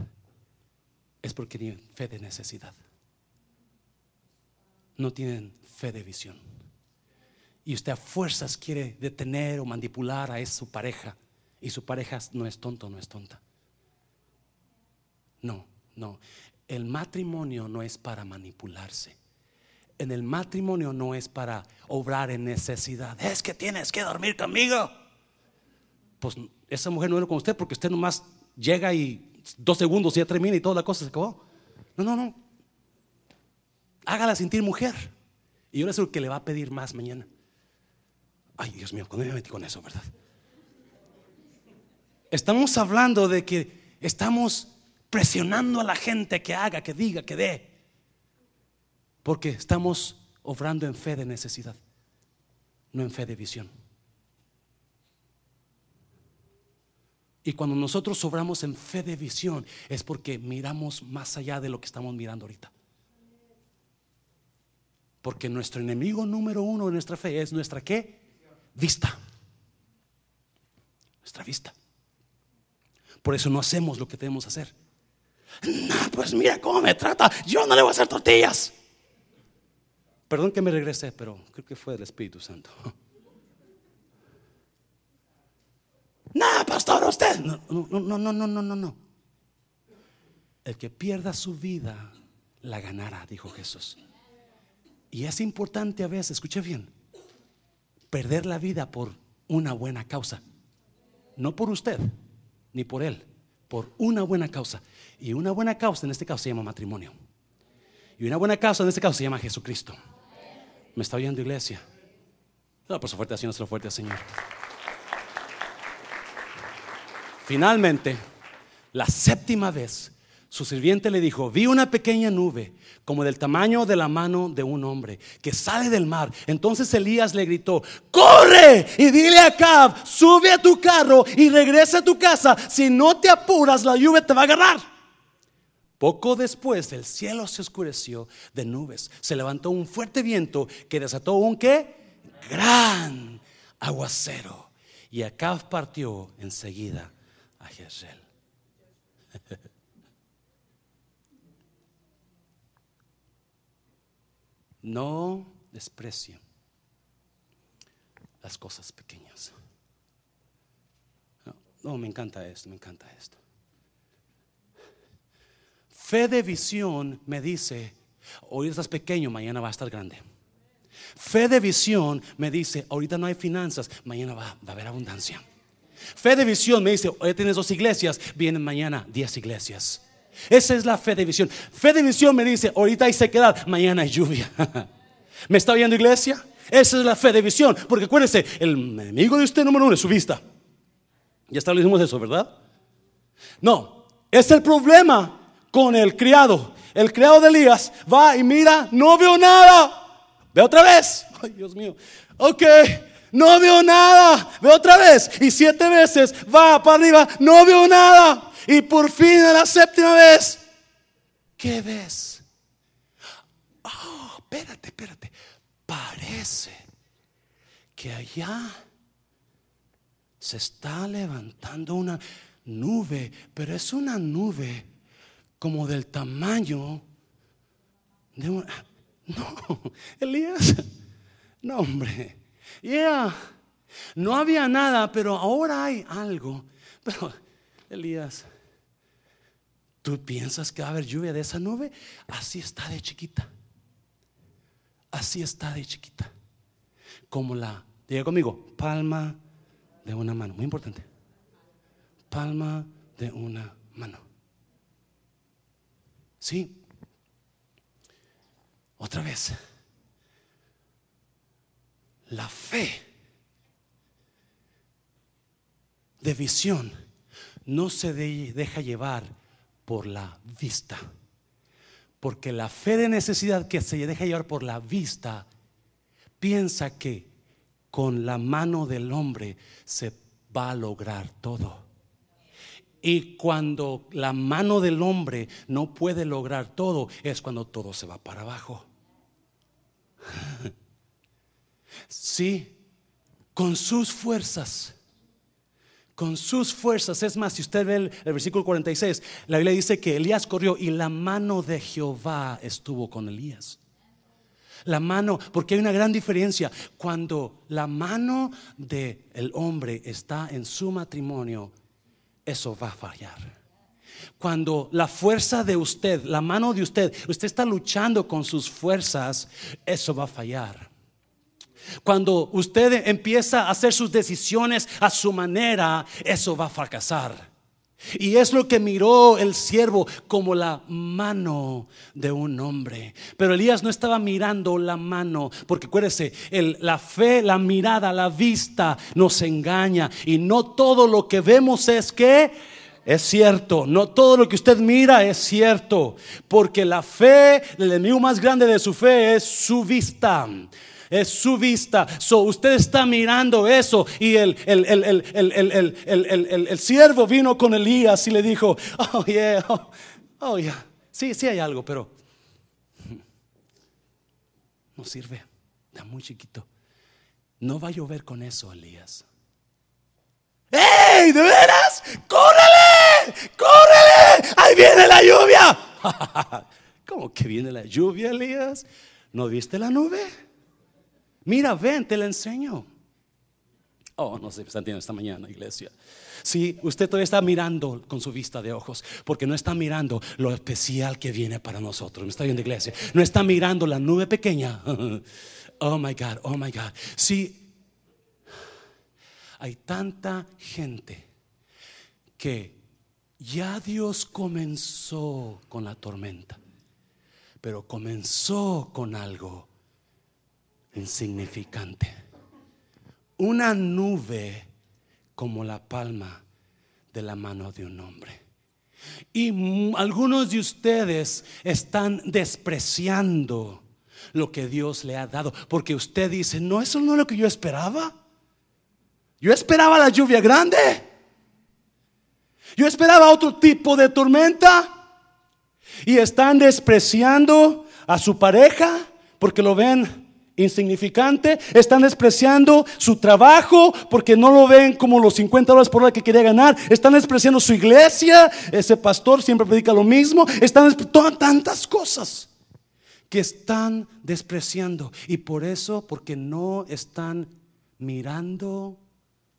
es porque tienen fe de necesidad. No tienen fe de visión. Y usted a fuerzas quiere detener o manipular a su pareja. Y su pareja no es tonto, no es tonta. No, no. El matrimonio no es para manipularse. En el matrimonio no es para obrar en necesidad. Es que tienes que dormir conmigo. Pues esa mujer no era con usted porque usted nomás llega y dos segundos ya termina y toda la cosa se acabó. No, no, no. Hágala sentir mujer. Y yo le aseguro que le va a pedir más mañana. Ay, Dios mío, cuando me metí con eso, verdad? Estamos hablando de que estamos presionando a la gente que haga, que diga, que dé. Porque estamos obrando en fe de necesidad, no en fe de visión. Y cuando nosotros obramos en fe de visión es porque miramos más allá de lo que estamos mirando ahorita. Porque nuestro enemigo número uno de nuestra fe es nuestra qué? Vista. Nuestra vista. Por eso no hacemos lo que debemos hacer. No, pues mira cómo me trata. Yo no le voy a hacer tortillas. Perdón que me regrese, pero creo que fue el Espíritu Santo. No, pastor, usted. No, no, no, no, no, no, no. El que pierda su vida la ganará, dijo Jesús. Y es importante a veces, escuche bien, perder la vida por una buena causa. No por usted, ni por él, por una buena causa. Y una buena causa en este caso se llama matrimonio. Y una buena causa en este caso se llama Jesucristo. ¿Me está oyendo iglesia? No, por su fuerte nuestro fuerte Señor. Finalmente, la séptima vez, su sirviente le dijo, vi una pequeña nube como del tamaño de la mano de un hombre que sale del mar. Entonces Elías le gritó, corre y dile a Cab, sube a tu carro y regresa a tu casa. Si no te apuras, la lluvia te va a agarrar. Poco después el cielo se oscureció de nubes. Se levantó un fuerte viento que desató un qué? Gran aguacero. Y Acab partió enseguida a Jezreel. No desprecie las cosas pequeñas. No, me encanta esto, me encanta esto. Fe de visión me dice, hoy estás pequeño, mañana va a estar grande. Fe de visión me dice, ahorita no hay finanzas, mañana va a haber abundancia. Fe de visión me dice, hoy tienes dos iglesias, vienen mañana diez iglesias. Esa es la fe de visión. Fe de visión me dice, ahorita hay sequedad, mañana hay lluvia. ¿Me está oyendo iglesia? Esa es la fe de visión. Porque acuérdense, el enemigo de usted número uno es su vista. Ya establecimos eso, ¿verdad? No, es el problema con el criado. El criado de Elías va y mira, no veo nada. Ve otra vez. Ay, Dios mío. Ok, no veo nada. Ve otra vez. Y siete veces va para arriba, no veo nada. Y por fin a la séptima vez, ¿qué ves? Oh, espérate, espérate. Parece que allá se está levantando una nube, pero es una nube como del tamaño de una... No, Elías, no hombre, ya, no había nada, pero ahora hay algo. Pero, Elías, ¿tú piensas que va a haber lluvia de esa nube? Así está de chiquita. Así está de chiquita. Como la, diga conmigo, palma de una mano. Muy importante. Palma de una mano. Sí. Otra vez la fe de visión no se deja llevar por la vista. Porque la fe de necesidad que se deja llevar por la vista piensa que con la mano del hombre se va a lograr todo. Y cuando la mano del hombre no puede lograr todo, es cuando todo se va para abajo. Sí, con sus fuerzas. Con sus fuerzas. Es más, si usted ve el, versículo 46, la Biblia dice que Elías corrió y la mano de Jehová estuvo con Elías. La mano, porque hay una gran diferencia. Cuando la mano del el hombre está en su matrimonio, eso va a fallar. Cuando la fuerza de usted, la mano de usted, usted está luchando con sus fuerzas, eso va a fallar. Cuando usted empieza a hacer sus decisiones a su manera, eso va a fracasar. Y es lo que miró el siervo como la mano de un hombre. Pero Elías no estaba mirando la mano, porque acuérdese, la fe, la mirada, la vista nos engaña. Y no todo lo que vemos es que es cierto, no todo lo que usted mira es cierto, porque la fe, el enemigo más grande de su fe es su vista es su vista. So, usted está mirando eso y el, el, el, el, siervo vino con Elías y le dijo, oh, yeah, oh, oh, yeah. Sí, sí hay algo, pero no sirve. Está muy chiquito. No va a llover con eso, Elías. ¡Ey! ¿De veras? ¡Córrele! ¡Córrele! ¡Ahí viene la lluvia! ¿Cómo que viene la lluvia, Elías? ¿No viste la nube? Mira, ven, te la enseño. Oh, no sé, está esta mañana, iglesia. Sí, usted todavía está mirando con su vista de ojos, porque no está mirando lo especial que viene para nosotros. ¿Me está viendo, iglesia? No está mirando la nube pequeña. Oh my God, oh my God. Sí, hay tanta gente que ya Dios comenzó con la tormenta, pero comenzó con algo insignificante. Una nube como la palma de la mano de un hombre. Y algunos de ustedes están despreciando lo que Dios le ha dado, porque usted dice, no, eso no es lo que yo esperaba. Yo esperaba la lluvia grande. Yo esperaba otro tipo de tormenta. Y están despreciando a su pareja porque lo ven insignificante, están despreciando su trabajo porque no lo ven como los 50 dólares por hora que quería ganar, están despreciando su iglesia, ese pastor siempre predica lo mismo, están todas tantas cosas que están despreciando y por eso porque no están mirando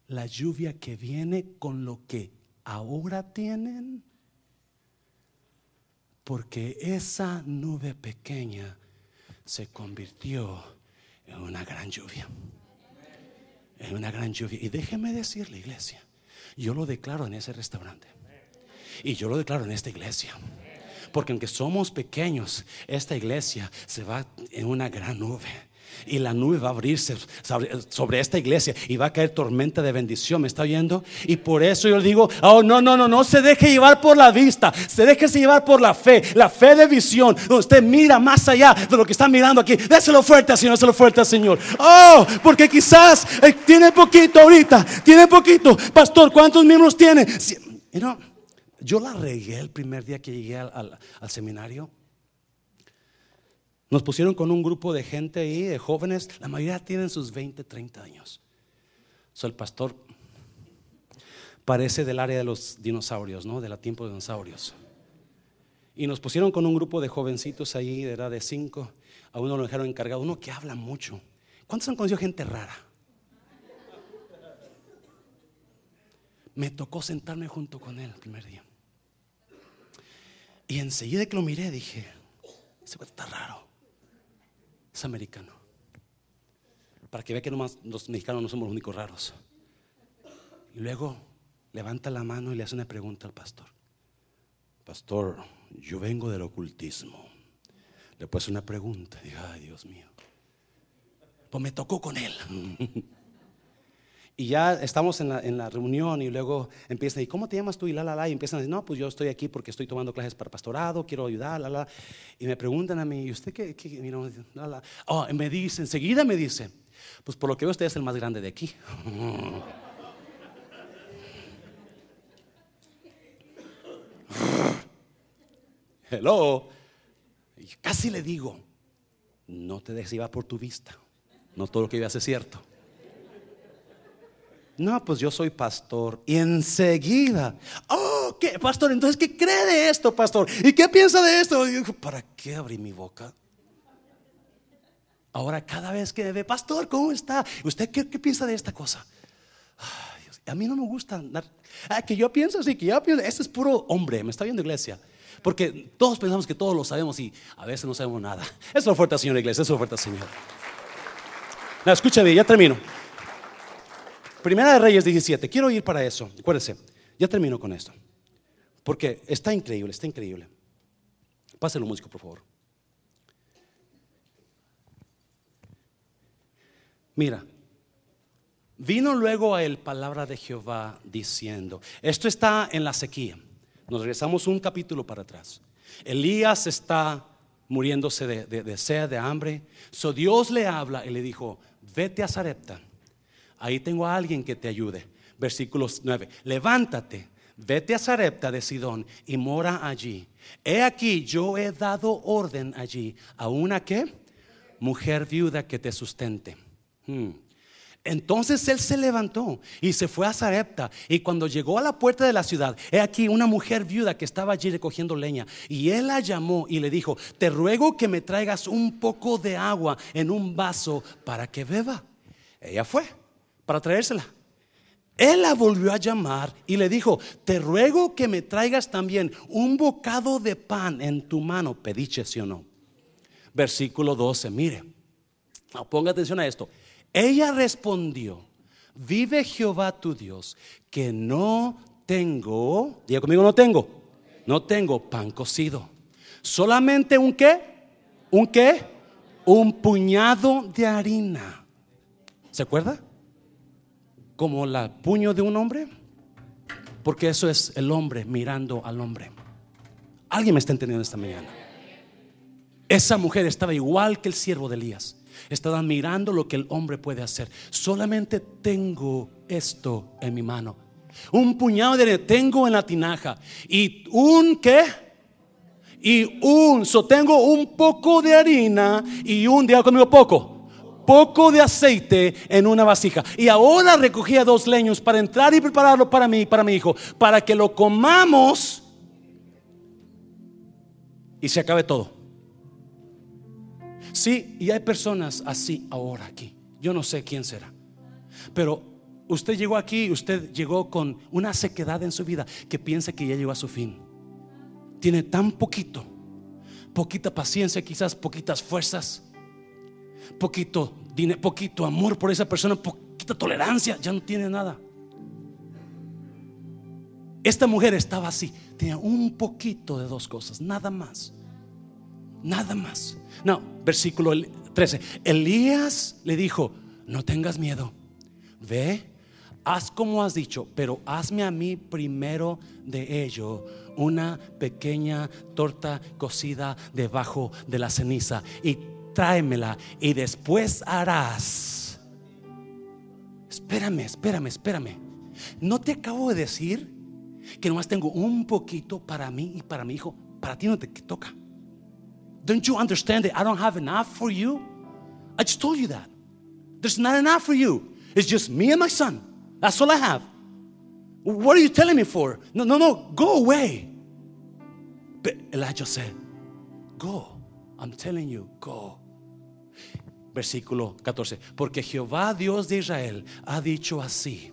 la lluvia que viene con lo que ahora tienen. Porque esa nube pequeña se convirtió en una gran lluvia. En una gran lluvia. Y déjeme decirle, iglesia, yo lo declaro en ese restaurante. Y yo lo declaro en esta iglesia. Porque aunque somos pequeños, esta iglesia se va en una gran nube y la nube va a abrirse sobre, esta iglesia y va a caer tormenta de bendición. ¿Me está oyendo? Y por eso yo digo, oh, no, no, no, no se deje llevar por la vista, se deje llevar por la fe, la fe de visión, donde usted mira más allá de lo que está mirando aquí. Déselo fuerte al Señor, déselo fuerte al Señor. Oh, porque quizás eh, tiene poquito ahorita, tiene poquito. Pastor, ¿cuántos miembros tiene? yo la regué el primer día que llegué al seminario. Nos pusieron con un grupo de gente ahí, de jóvenes, la mayoría tienen sus 20, 30 años. So, el pastor parece del área de los dinosaurios, ¿no? De la tiempo de dinosaurios. Y nos pusieron con un grupo de jovencitos ahí de edad de 5. A uno lo dejaron encargado, uno que habla mucho. ¿Cuántos han conocido gente rara? Me tocó sentarme junto con él el primer día. Y enseguida que lo miré dije, ese está raro es americano. Para que vea que nomás los mexicanos no somos los únicos raros. Y luego levanta la mano y le hace una pregunta al pastor. Pastor, yo vengo del ocultismo. Le puse una pregunta. Y ay, Dios mío. Pues me tocó con él. Y ya estamos en la, en la, reunión y luego empiezan, ¿y cómo te llamas tú? Y la, la, la, y empiezan a decir, no, pues yo estoy aquí porque estoy tomando clases para pastorado, quiero ayudar, la, la. Y me preguntan a mí, ¿y usted qué? qué. Oh, me dice, enseguida me dice, pues por lo que veo usted es el más grande de aquí. Hello. Y casi le digo, no te dejes llevar por tu vista. No todo lo que veas es cierto. No, pues yo soy pastor. Y enseguida, oh, ¿qué, pastor? Entonces, ¿qué cree de esto, pastor? ¿Y qué piensa de esto? Y ¿para qué abrí mi boca? Ahora, cada vez que me ve, pastor, ¿cómo está? ¿Usted qué, piensa de esta cosa? a mí no me gusta andar. Ah, que yo pienso así, que yo pienso, este es puro hombre, me está viendo iglesia. Porque todos pensamos que todos lo sabemos y a veces no sabemos nada. Es la oferta, Señor Iglesia, es la oferta, Señor. No, escúchame, ya termino. Primera de Reyes 17, quiero ir para eso. Acuérdense, ya termino con esto. Porque está increíble, está increíble. Páselo, músico, por favor. Mira, vino luego a él palabra de Jehová diciendo, esto está en la sequía. Nos regresamos un capítulo para atrás. Elías está muriéndose de, sed, de hambre. So Dios le habla y le dijo, vete a Sarepta. Ahí tengo a alguien que te ayude. Versículos 9. Levántate, vete a Sarepta de Sidón y mora allí. He aquí, yo he dado orden allí a una que mujer viuda que te sustente. Hmm. Entonces él se levantó y se fue a Zarepta. Y cuando llegó a la puerta de la ciudad, he aquí una mujer viuda que estaba allí recogiendo leña. Y él la llamó y le dijo: Te ruego que me traigas un poco de agua en un vaso para que beba. Ella fue para traérsela. Él la volvió a llamar y le dijo: Te ruego que me traigas también un bocado de pan en tu mano. Pediche, sí o no. Versículo 12. Mire, ponga atención a esto. Ella respondió, vive Jehová tu Dios, que no tengo, diga conmigo, no tengo, no tengo pan cocido. Solamente un qué, un qué, un puñado de harina. ¿Se acuerda? Como el puño de un hombre. Porque eso es el hombre mirando al hombre. ¿Alguien me está entendiendo esta mañana? Esa mujer estaba igual que el siervo de Elías. Estaba mirando lo que el hombre puede hacer. Solamente tengo esto en mi mano. Un puñado de tengo en la tinaja. Y un qué? Y un, so tengo un poco de harina y un, diga conmigo poco poco de aceite en una vasija. Y ahora recogía dos leños para entrar y prepararlo para mí y para mi hijo, para que lo comamos y se acabe todo. Sí, y hay personas así ahora aquí. Yo no sé quién será. Pero usted llegó aquí, usted llegó con una sequedad en su vida que piensa que ya llegó a su fin. Tiene tan poquito, poquita paciencia, quizás poquitas fuerzas, poquito dinero, poquito amor por esa persona, poquita tolerancia, ya no tiene nada. Esta mujer estaba así, tenía un poquito de dos cosas, nada más. Nada más. No, versículo 13. Elías le dijo, no tengas miedo. Ve, haz como has dicho, pero hazme a mí primero de ello una pequeña torta cocida debajo de la ceniza y tráemela y después harás. Espérame, espérame, espérame. ¿No te acabo de decir que nomás tengo un poquito para mí y para mi hijo? Para ti no te toca. Don't you understand that I don't have enough for you? I just told you that. There's not enough for you. It's just me and my son. That's all I have. What are you telling me for? No, no, no, go away. But Elijah said, Go. I'm telling you, go. Versículo 14. Porque Jehová, Dios de Israel, ha dicho así.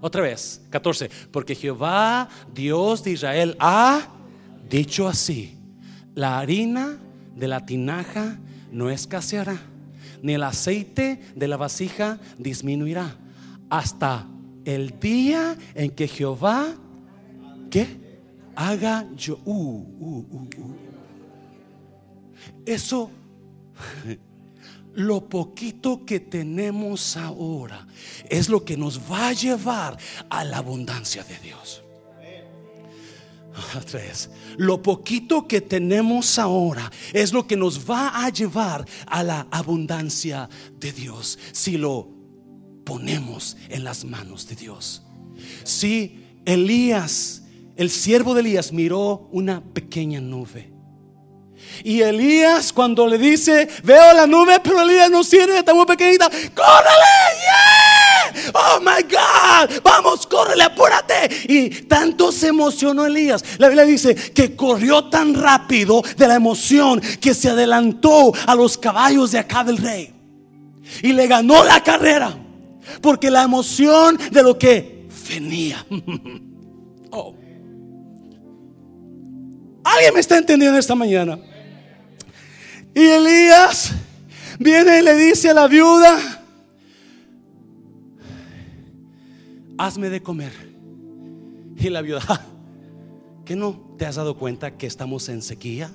Otra vez, 14. Porque Jehová, Dios de Israel, ha dicho así. La harina de la tinaja no escaseará, ni el aceite de la vasija disminuirá, hasta el día en que Jehová, ¿qué? Haga yo. Uh, uh, uh, Eso lo poquito que tenemos ahora es lo que nos va a llevar a la abundancia de Dios. Tres. Lo poquito que tenemos ahora es lo que nos va a llevar a la abundancia de Dios si lo ponemos en las manos de Dios. Si Elías, el siervo de Elías, miró una pequeña nube. Y Elías cuando le dice, veo la nube, pero Elías no sirve, está muy pequeñita, córrele, oh my God, vamos, córrele, apúrate. Y tanto se emocionó Elías. La Biblia dice que corrió tan rápido de la emoción que se adelantó a los caballos de acá del rey. Y le ganó la carrera. Porque la emoción de lo que venía. oh. ¿Alguien me está entendiendo esta mañana? Y Elías viene y le dice a la viuda, hazme de comer. Y la viuda, ¿que no te has dado cuenta que estamos en sequía?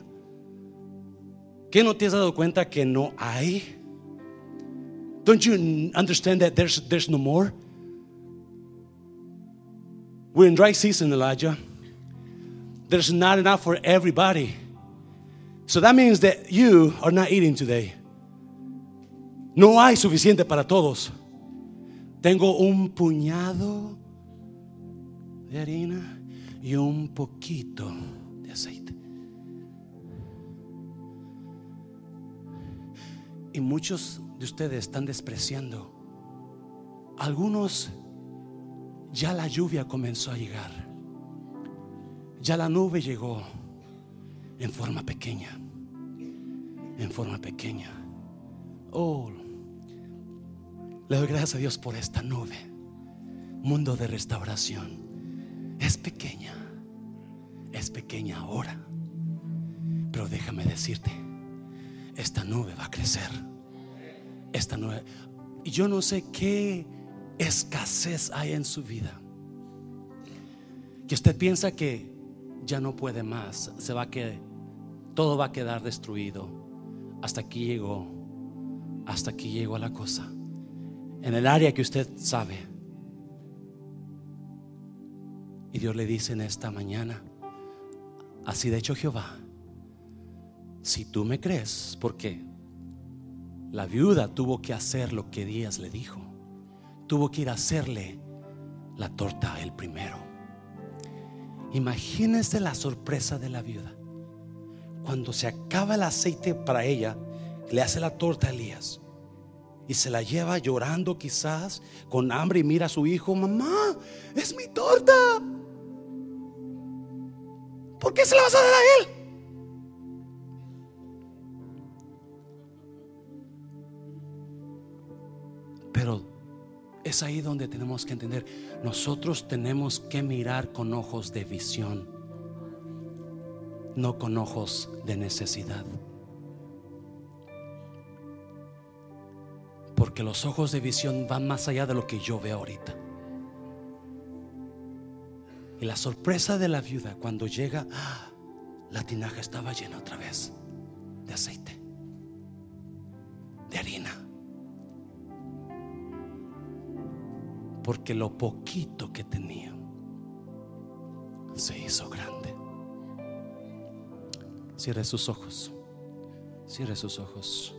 ¿Que no te has dado cuenta que no hay? Don't you understand that there's, there's no more? We're in dry season, Elijah. There's not enough for everybody. So that means that you are not eating today. No hay suficiente para todos. Tengo un puñado de harina y un poquito de aceite. Y muchos de ustedes están despreciando. Algunos ya la lluvia comenzó a llegar. Ya la nube llegó en forma pequeña. En forma pequeña. Oh, le doy gracias a Dios por esta nube. Mundo de restauración. Es pequeña. Es pequeña ahora. Pero déjame decirte, esta nube va a crecer esta nueva. Yo no sé qué escasez hay en su vida. Que usted piensa que ya no puede más, se va a que todo va a quedar destruido. Hasta aquí llegó, hasta aquí llegó la cosa. En el área que usted sabe. Y Dios le dice en esta mañana, así de hecho Jehová, si tú me crees, ¿por qué? La viuda tuvo que hacer lo que Díaz le dijo. Tuvo que ir a hacerle la torta el primero. Imagínense la sorpresa de la viuda. Cuando se acaba el aceite para ella, le hace la torta a Elías. Y se la lleva llorando quizás, con hambre y mira a su hijo, mamá, es mi torta. ¿Por qué se la vas a dar a él? Pero es ahí donde tenemos que entender, nosotros tenemos que mirar con ojos de visión, no con ojos de necesidad. Porque los ojos de visión van más allá de lo que yo veo ahorita. Y la sorpresa de la viuda cuando llega, ¡ah! la tinaja estaba llena otra vez de aceite, de harina. porque lo poquito que tenía se hizo grande. Cierre sus ojos, cierre sus ojos.